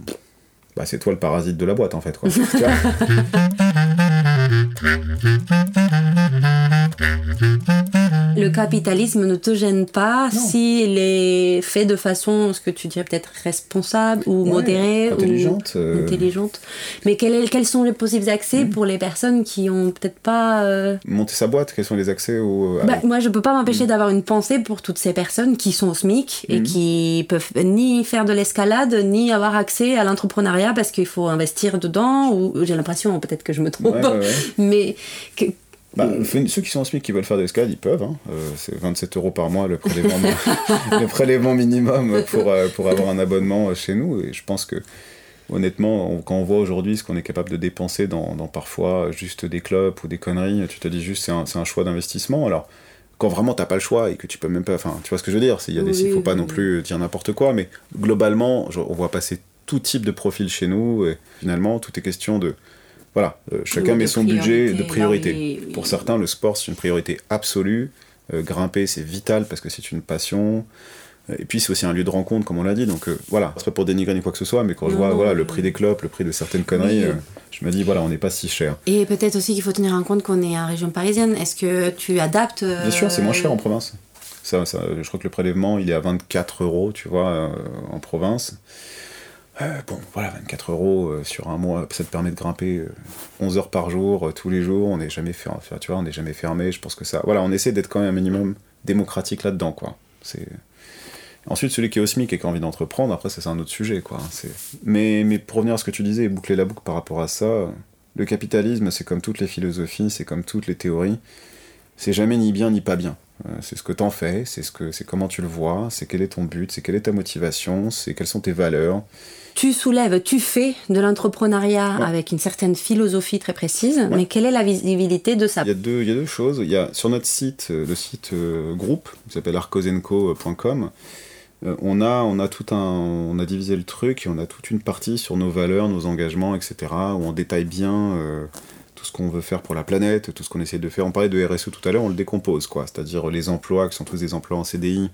bah c'est toi le parasite de la boîte en fait. Quoi. le capitalisme ne te gêne pas s'il est fait de façon, ce que tu dirais peut-être responsable ou modérée intelligente, ou euh. intelligente. Mais quels sont les possibles accès hmm. pour les personnes qui ont peut-être pas euh, monter sa boîte Quels sont les accès au bah, Moi, je peux pas m'empêcher hmm. d'avoir une pensée pour toutes ces personnes qui sont au SMIC et hmm. qui peuvent ni faire de l'escalade ni avoir accès à l'entrepreneuriat parce qu'il faut investir dedans. Ou j'ai l'impression, peut-être que je me trompe, mais bah, ceux qui sont en SMIC qui veulent faire des escalades, ils peuvent. Hein. Euh, c'est 27 euros par mois le prélèvement, le prélèvement minimum pour, euh, pour avoir un abonnement chez nous. Et je pense que, honnêtement, quand on voit aujourd'hui ce qu'on est capable de dépenser dans, dans, parfois juste des clubs ou des conneries, tu te dis juste c'est un, un, choix d'investissement. Alors, quand vraiment t'as pas le choix et que tu peux même pas. Enfin, tu vois ce que je veux dire? Il ne faut pas non plus dire n'importe quoi, mais globalement, on voit passer tout type de profil chez nous. Et finalement, tout est question de voilà, euh, chacun met son budget de priorité. Pour certains, le sport, c'est une priorité absolue. Euh, grimper, c'est vital parce que c'est une passion. Euh, et puis, c'est aussi un lieu de rencontre, comme on l'a dit. Donc, voilà, c'est pas pour dénigrer ni quoi que ce soit, mais quand je vois voilà, le prix des clopes, le prix de certaines conneries, je me dis, voilà, on n'est pas si cher. Et peut-être aussi qu'il faut tenir en compte qu'on est en région parisienne. Est-ce que tu adaptes Bien sûr, c'est moins cher en province. Ça, ça, je crois que le prélèvement, il est à 24 euros, tu vois, en province. Euh, bon, voilà, 24 euros euh, sur un mois, ça te permet de grimper 11 euh, heures par jour, tous les jours, on n'est jamais, fermé, tu vois, on n'est jamais fermé, je pense que ça... Voilà, on essaie d'être quand même un minimum démocratique là-dedans, quoi. C'est... Ensuite, celui qui est au SMIC et qui a envie d'entreprendre, après, ça c'est un autre sujet, quoi. Mais, mais pour revenir à ce que tu disais et boucler la boucle par rapport à ça, le capitalisme, c'est comme toutes les philosophies, c'est comme toutes les théories, c'est jamais ni bien ni pas bien. C'est ce que t'en fais, c'est ce que c'est comment tu le vois, c'est quel est ton but, c'est quelle est ta motivation, c'est quelles sont tes valeurs, tu soulèves, tu fais de l'entrepreneuriat avec une certaine philosophie très précise, mais quelle est la visibilité de ça il y, a deux, il y a deux choses. Il y a, sur notre site, euh, le site euh, groupe, qui s'appelle arcosenco.com, euh, on a, on, a tout un, on a divisé le truc et on a toute une partie sur nos valeurs, nos engagements, etc., où on détaille bien tout ce qu'on veut faire pour la planète, tout ce qu'on essaie de faire. On parlait de RSE tout à l'heure, on le décompose, quoi. C'est-à-dire les emplois qui sont tous des emplois en CDI,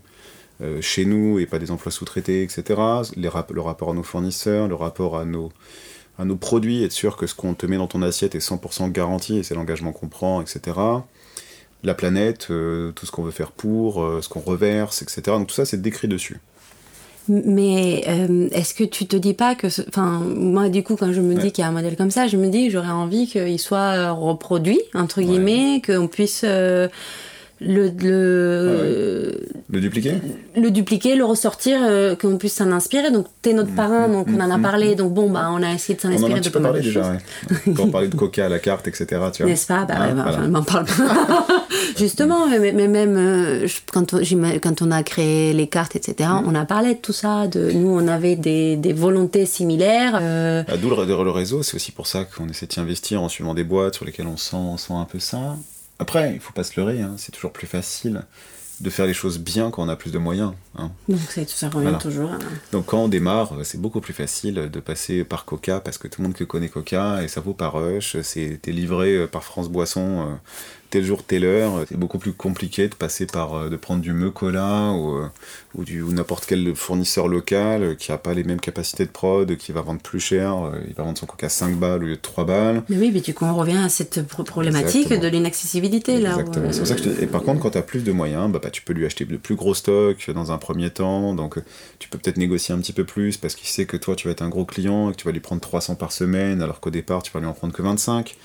chez nous et pas des emplois sous-traités, etc. Les le rapport à nos fournisseurs, le rapport à nos, à nos produits, être sûr que ce qu'on te met dans ton assiette est 100% garanti et c'est l'engagement qu'on prend, etc. La planète, euh, tout ce qu'on veut faire pour, euh, ce qu'on reverse, etc. Donc tout ça, c'est décrit dessus. Mais est-ce que tu te dis pas que. Enfin, moi, du coup, quand je me dis qu'il y a un modèle comme ça, je me dis que j'aurais envie qu'il soit reproduit, entre guillemets, qu'on puisse le, le, ah le dupliquer? Le dupliquer, le ressortir, euh, qu'on puisse s'en inspirer. Donc, t'es notre mm, parrain, mm, donc on en a mm, parlé. Donc, bon, bah, on a essayé de s'en inspirer. On en a un petit peu parlé déjà, Quand on parlait de coca à la carte, etc. N'est-ce pas? Bah, ouais, bah, m'en parle pas. Justement, mais, même euh, quand, on, quand on a créé les cartes, etc., on a parlé de tout ça. De, nous, on avait des, des volontés similaires. Euh... Bah, d'où le, le, réseau, c'est aussi pour ça qu'on essaie de s'y investir en suivant des boîtes sur lesquelles on sent, on sent un peu ça. Après, il faut pas se leurrer, hein, c'est toujours plus facile de faire les choses bien quand on a plus de moyens. Hein. Donc ça, revient toujours. Donc quand on démarre, c'est beaucoup plus facile de passer par Coca parce que tout le monde connaît Coca et ça vaut par Rush, c'est livré euh, par France Boisson tel jour, telle heure. C'est beaucoup plus compliqué de passer par, euh, de prendre du Mecola ou, euh, ou, du, ou n'importe quel fournisseur local qui n'a pas les mêmes capacités de prod, qui va vendre plus cher. Il va vendre son coca 5 balles au lieu de 3 balles. Mais oui, mais du coup, on revient à cette problématique de l'inaccessibilité là. Exactement. C'est pour ça que je Et par contre, quand tu as plus de moyens, bah, bah, tu peux lui acheter de plus gros stocks dans un premier temps. Donc, tu peux peut-être négocier un petit peu plus parce qu'il sait que toi, tu vas être un gros client et que tu vas lui prendre 300 par semaine alors qu'au départ, tu vas lui en prendre que 25.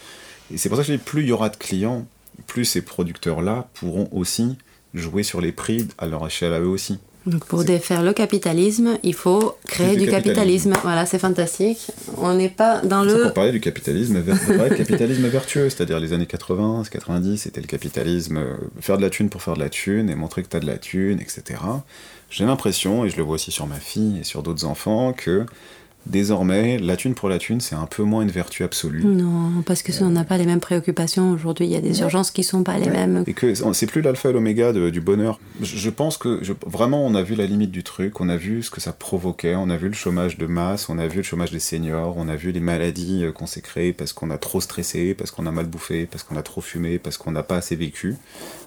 Et c'est pour ça que je dis, plus il y aura de clients, plus ces producteurs-là pourront aussi jouer sur les prix à leur échelle à eux aussi. Donc pour défaire le capitalisme, il faut créer du, capitalisme. Voilà, c'est fantastique. On n'est pas dans le. On parlait du capitalisme, capitalisme vertueux, c'est-à-dire les années 80, 90, c'était le capitalisme, euh, faire de la thune pour faire de la thune et montrer que tu as de la thune, etc. J'ai l'impression, et je le vois aussi sur ma fille et sur d'autres enfants, que désormais, la thune pour la thune, c'est un peu moins une vertu absolue. Non, parce que ça, on n'a pas les mêmes préoccupations. Aujourd'hui, il y a des urgences qui sont pas les mêmes. Et que c'est plus l'alpha et l'oméga du bonheur. Je, pense que vraiment, on a vu la limite du truc, on a vu ce que ça provoquait, on a vu le chômage de masse, on a vu le chômage des seniors, on a vu les maladies euh, qu'on s'est créées parce qu'on a trop stressé, parce qu'on a mal bouffé, parce qu'on a trop fumé, parce qu'on n'a pas assez vécu,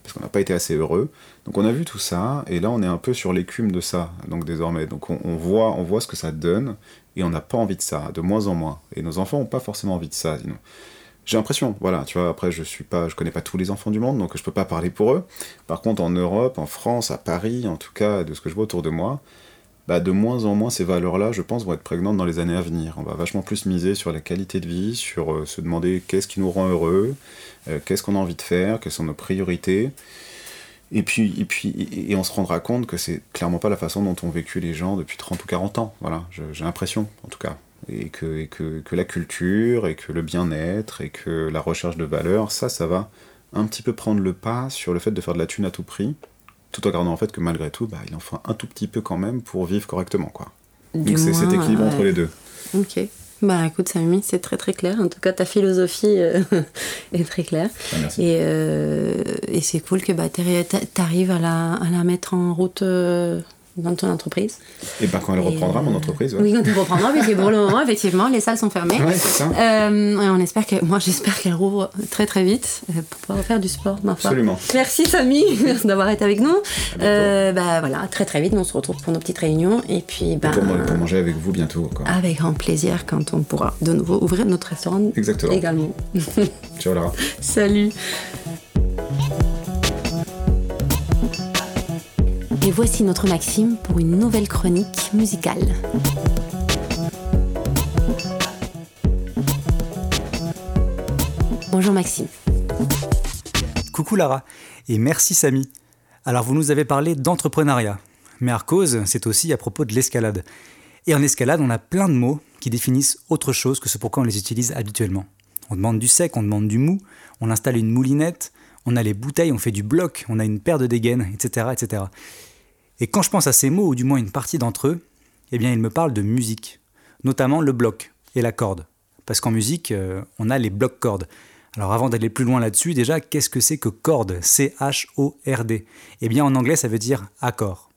parce qu'on n'a pas été assez heureux. Donc on a vu tout ça, et là on est un peu sur l'écume de ça, donc désormais. Donc on, on, voit, on voit ce que ça donne, et on n'a pas envie de ça, de moins en moins. Et nos enfants n'ont pas forcément envie de ça. J'ai l'impression, voilà, tu vois, après je suis pas, je connais pas tous les enfants du monde, donc je peux pas parler pour eux. Par contre, en Europe, en France, à Paris, en tout cas, de ce que je vois autour de moi, bah, de moins en moins ces valeurs-là, je pense, vont être prégnantes dans les années à venir. On va vachement plus miser sur la qualité de vie, sur euh, se demander qu'est-ce qui nous rend heureux, euh, qu'est-ce qu'on a envie de faire, quelles sont nos priorités. Et puis, et puis, et on se rendra compte que c'est clairement pas la façon dont ont vécu les gens depuis 30 ou 40 ans. Voilà, j'ai l'impression, en tout cas. Et, que, et que, que, la culture, et que le bien-être, et que la recherche de valeur, ça, ça va un petit peu prendre le pas sur le fait de faire de la thune à tout prix, tout en gardant en fait que malgré tout, bah, il en faut un tout petit peu quand même pour vivre correctement. Quoi. Donc c'est cet équilibre entre les deux. Ok. Bah écoute Samy, c'est très très clair. En tout cas, ta philosophie euh, est très claire. Ah, et, euh, et c'est cool que bah, tu arrives à la, à la mettre en route euh, dans ton entreprise. Et ben quand elle reprendra, mon entreprise. Oui, quand elle reprendra, mais pour le moment, effectivement, les salles sont fermées. Ouais, c'est ça. Euh, et on espère que, moi, j'espère qu'elle rouvre très très vite euh, pour pouvoir faire du sport. Ma Absolument. Merci Samy d'avoir été avec nous. Euh, bah voilà, très très vite, on se retrouve pour nos petites réunions et puis bah, pour, pour, manger avec vous bientôt. Quoi. Avec grand plaisir quand on pourra de nouveau ouvrir notre restaurant. Exactement. Également. Ciao Lara. Salut. Et voici notre Maxime pour une nouvelle chronique musicale. Bonjour Maxime. Coucou Lara, et merci Samy. Alors vous nous avez parlé d'entrepreneuriat, mais Arcose, c'est aussi à propos de l'escalade. Et en escalade, on a plein de mots qui définissent autre chose que ce pourquoi on les utilise habituellement. On demande du sec, on demande du mou, on installe une moulinette, on a les bouteilles, on fait du bloc, on a une paire de dégaines, etc., etc. Et quand je pense à ces mots, ou du moins une partie d'entre eux, eh bien, ils me parlent de musique, notamment le bloc et la corde. Parce qu'en musique, euh, on a les blocs cordes. Alors avant d'aller plus loin là-dessus, déjà, qu'est-ce que c'est que corde? C-H-O-R-D Eh bien, en anglais, ça veut dire accord.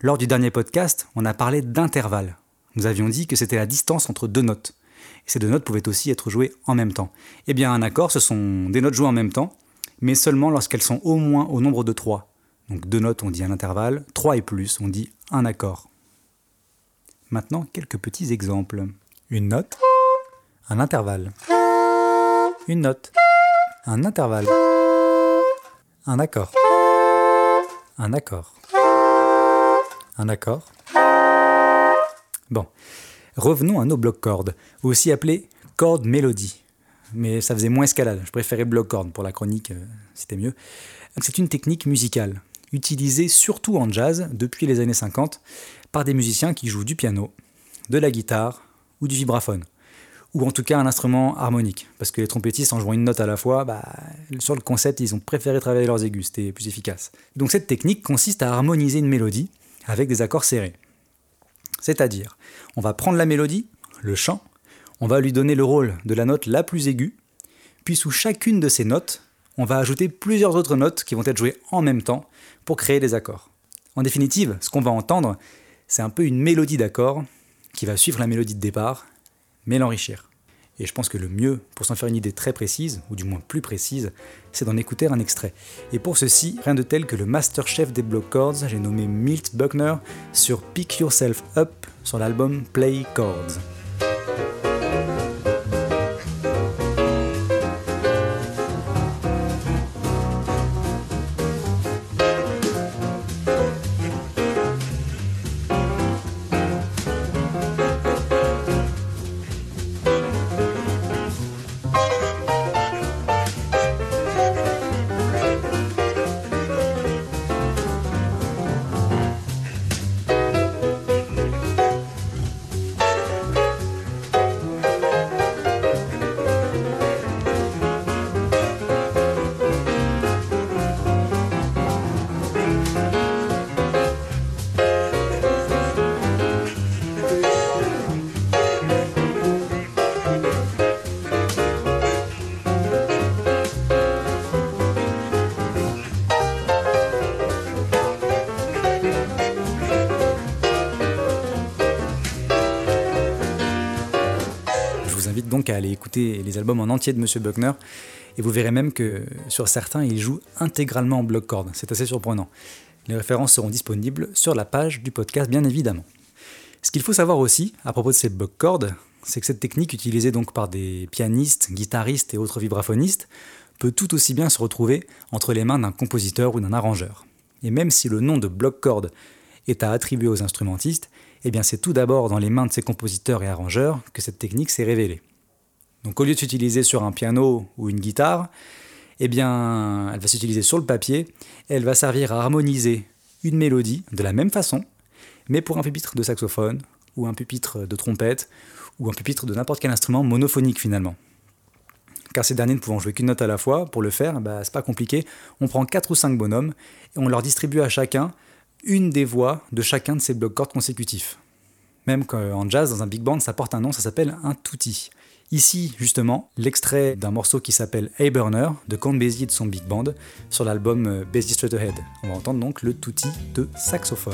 Lors du dernier podcast, on a parlé d'intervalle. Nous avions dit que c'était la distance entre deux notes. Et ces deux notes pouvaient aussi être jouées en même temps. Eh bien, un accord, ce sont des notes jouées en même temps, mais seulement lorsqu'elles sont au moins au nombre de trois. Donc deux notes, on dit un intervalle, trois et plus, on dit un accord. Maintenant, quelques petits exemples. Une note, un intervalle. Une note, un intervalle. Un accord. Un accord. Un accord. Bon, revenons à nos blocs cordes, aussi appelés cordes mélodie. Mais ça faisait moins escalade, je préférais bloc cordes pour la chronique, euh, c'était mieux. C'est une technique musicale utilisé surtout en jazz depuis les années 50 par des musiciens qui jouent du piano, de la guitare ou du vibraphone. Ou en tout cas un instrument harmonique, parce que les trompettistes en jouant une note à la fois, bah, sur le concept ils ont préféré travailler leurs aigus, c'était plus efficace. Donc cette technique consiste à harmoniser une mélodie avec des accords serrés. C'est-à-dire, on va prendre la mélodie, le chant, on va lui donner le rôle de la note la plus aiguë, puis sous chacune de ces notes, on va ajouter plusieurs autres notes qui vont être jouées en même temps pour créer des accords. En définitive, ce qu'on va entendre, c'est un peu une mélodie d'accords qui va suivre la mélodie de départ, mais l'enrichir. Et je pense que le mieux, pour s'en faire une idée très précise, ou du moins plus précise, c'est d'en écouter un extrait. Et pour ceci, rien de tel que le master chef des block chords, j'ai nommé Milt Buckner, sur Pick Yourself Up sur l'album Play Chords. Aller écouter les albums en entier de Monsieur Buckner. Et vous verrez même que sur certains, il joue intégralement en bloc corde. C'est assez surprenant. Les références seront disponibles sur la page du podcast, bien évidemment. Ce qu'il faut savoir aussi, à propos de ces bloc cordes, c'est que cette technique utilisée donc par des pianistes, guitaristes et autres vibraphonistes peut tout aussi bien se retrouver entre les mains d'un compositeur ou d'un arrangeur. Et même si le nom de bloc corde est à attribuer aux instrumentistes, eh bien c'est tout d'abord dans les mains de ces compositeurs et arrangeurs que cette technique s'est révélée. Donc au lieu de s'utiliser sur un piano ou une guitare, eh bien, elle va s'utiliser sur le papier elle va servir à harmoniser une mélodie de la même façon, mais pour un pupitre de saxophone ou un pupitre de trompette ou un pupitre de n'importe quel instrument monophonique finalement. Car ces derniers ne pouvant jouer qu'une note à la fois, pour le faire, bah, c'est pas compliqué. On prend 4 ou 5 bonhommes et on leur distribue à chacun une des voix de chacun de ces blocs cordes consécutifs. Même qu'en jazz, dans un big band, ça porte un nom, ça s'appelle un tutti. Ici, justement, l'extrait d'un morceau qui s'appelle Hey Burner de Count Basie et de son big band sur l'album euh, Basie Straight Ahead. On va entendre donc le tutti de saxophone.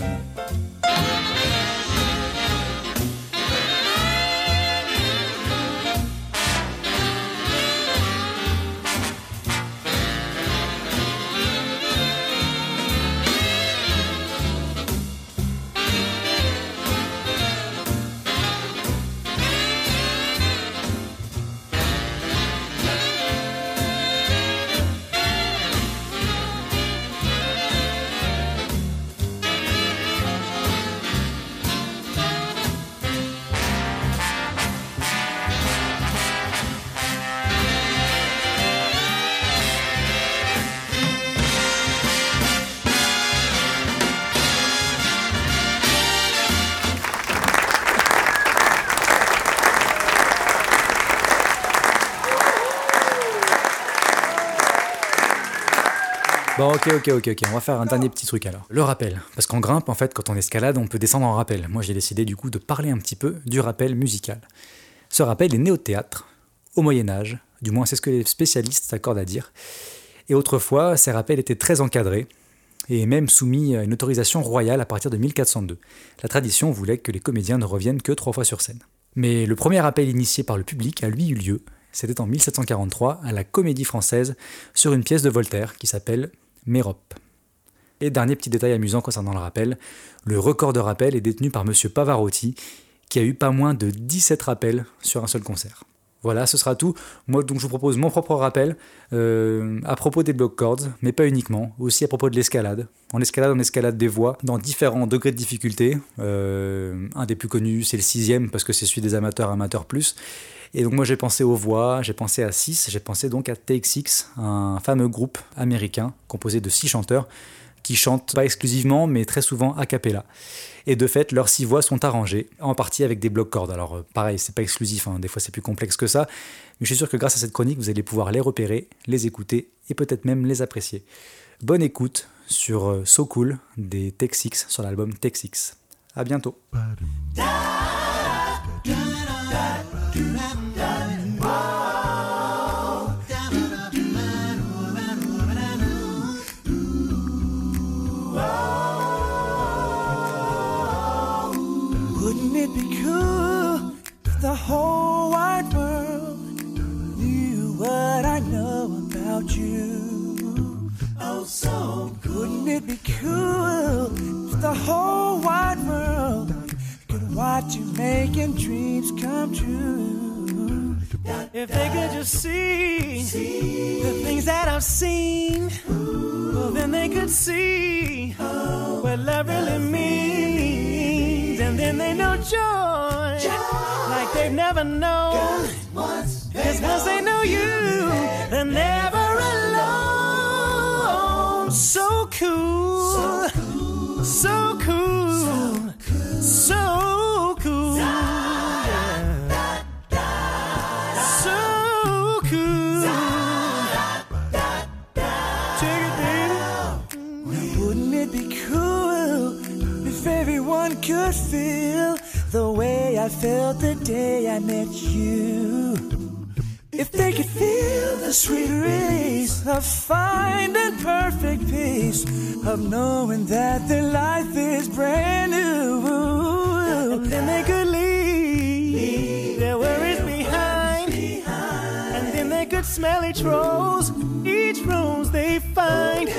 Bon, ok, ok, ok, ok. On va faire un dernier petit truc alors. Le rappel. Parce qu'en grimpe, en fait, quand on escalade, on peut descendre en rappel. Moi, j'ai décidé du coup de parler un petit peu du rappel musical. Ce rappel est né au théâtre, au Moyen-Âge. Du moins, c'est ce que les spécialistes s'accordent à dire. Et autrefois, ces rappels étaient très encadrés et même soumis à une autorisation royale à partir de 1402. La tradition voulait que les comédiens ne reviennent que trois fois sur scène. Mais le premier rappel initié par le public a lui eu lieu. C'était en 1743 à la Comédie Française sur une pièce de Voltaire qui s'appelle Mérope. Et dernier petit détail amusant concernant le rappel, le record de rappel est détenu par M. Pavarotti, qui a eu pas moins de 17 rappels sur un seul concert. Voilà, ce sera tout. Moi, donc, je vous propose mon propre rappel euh, à propos des block chords, mais pas uniquement, aussi à propos de l'escalade. En escalade, on escalade des voies dans différents degrés de difficulté. Euh, un des plus connus, c'est le sixième, parce que c'est celui des amateurs, amateurs plus. Et donc moi j'ai pensé aux voix, j'ai pensé à 6, j'ai pensé donc à Six, un fameux groupe américain composé de six chanteurs qui chantent pas exclusivement mais très souvent a cappella. Et de fait, leurs six voix sont arrangées, en partie avec des blocs cordes. Alors euh, pareil, c'est pas exclusif, hein. des fois c'est plus complexe que ça, mais je suis sûr que grâce à cette chronique, vous allez pouvoir les repérer, les écouter et peut-être même les apprécier. Bonne écoute sur euh, So Cool des Take Six sur l'album Take Six. À bientôt. Wouldn't it be cool if the whole wide world knew what I know about you? Oh, so wouldn't it be cool if the whole wide world could watch you making dreams come true? If they could just see, the things that I've seen, well, then they could see what love really means. And then they know joy like they've never known. Cause once they know you, they're never alone. So cool, so cool, so cool. I felt the day I met you? If they could feel the sweet release of finding perfect peace, of knowing that their life is brand new, then they could leave their worries behind, and then they could smell each rose, each rose they find,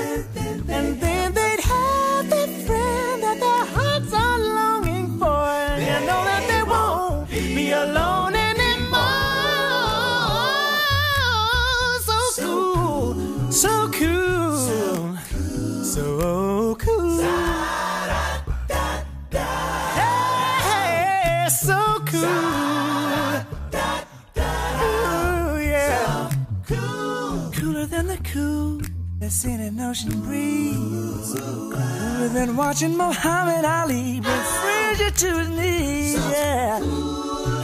ocean breeze. Cooler than watching Muhammad Ali bring Frazier to his knees. Yeah.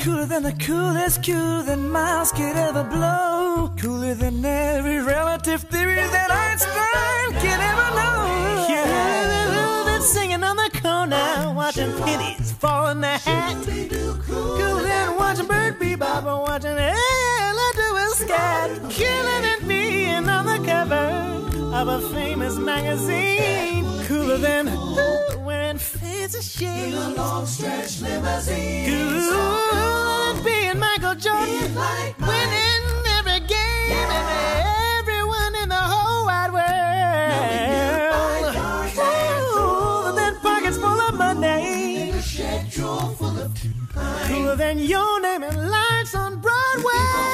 Cooler than the coolest, cooler than Miles could ever blow. Cooler than every relative theory that Einstein can ever know. Yeah. Than singing on the corner, watching pennies fall in the hat. Cooler than watching Bird Bebop or watching Ella do a scat. Cooler than being on the cover of a famous magazine. Cooler than wearing fancy shades. In a long stretch limousine. Cooler than being Michael Jordan. winning every game and everyone in the whole wide world. Cooler than pockets full of money. Cooler than your name and lights on Broadway.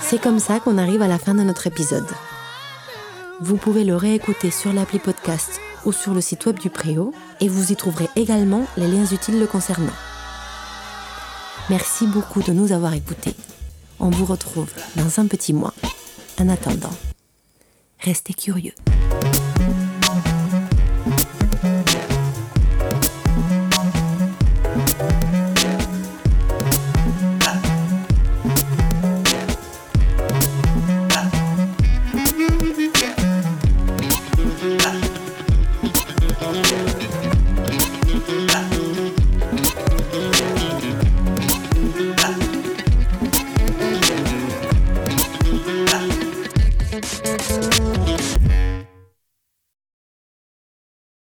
C'est comme ça qu'on arrive à la fin de notre épisode. Vous pouvez le réécouter sur l'appli podcast ou sur le site web du Préau et vous y trouverez également les liens utiles le concernant. Merci beaucoup de nous avoir écoutés. On vous retrouve dans un petit mois. En attendant, restez curieux.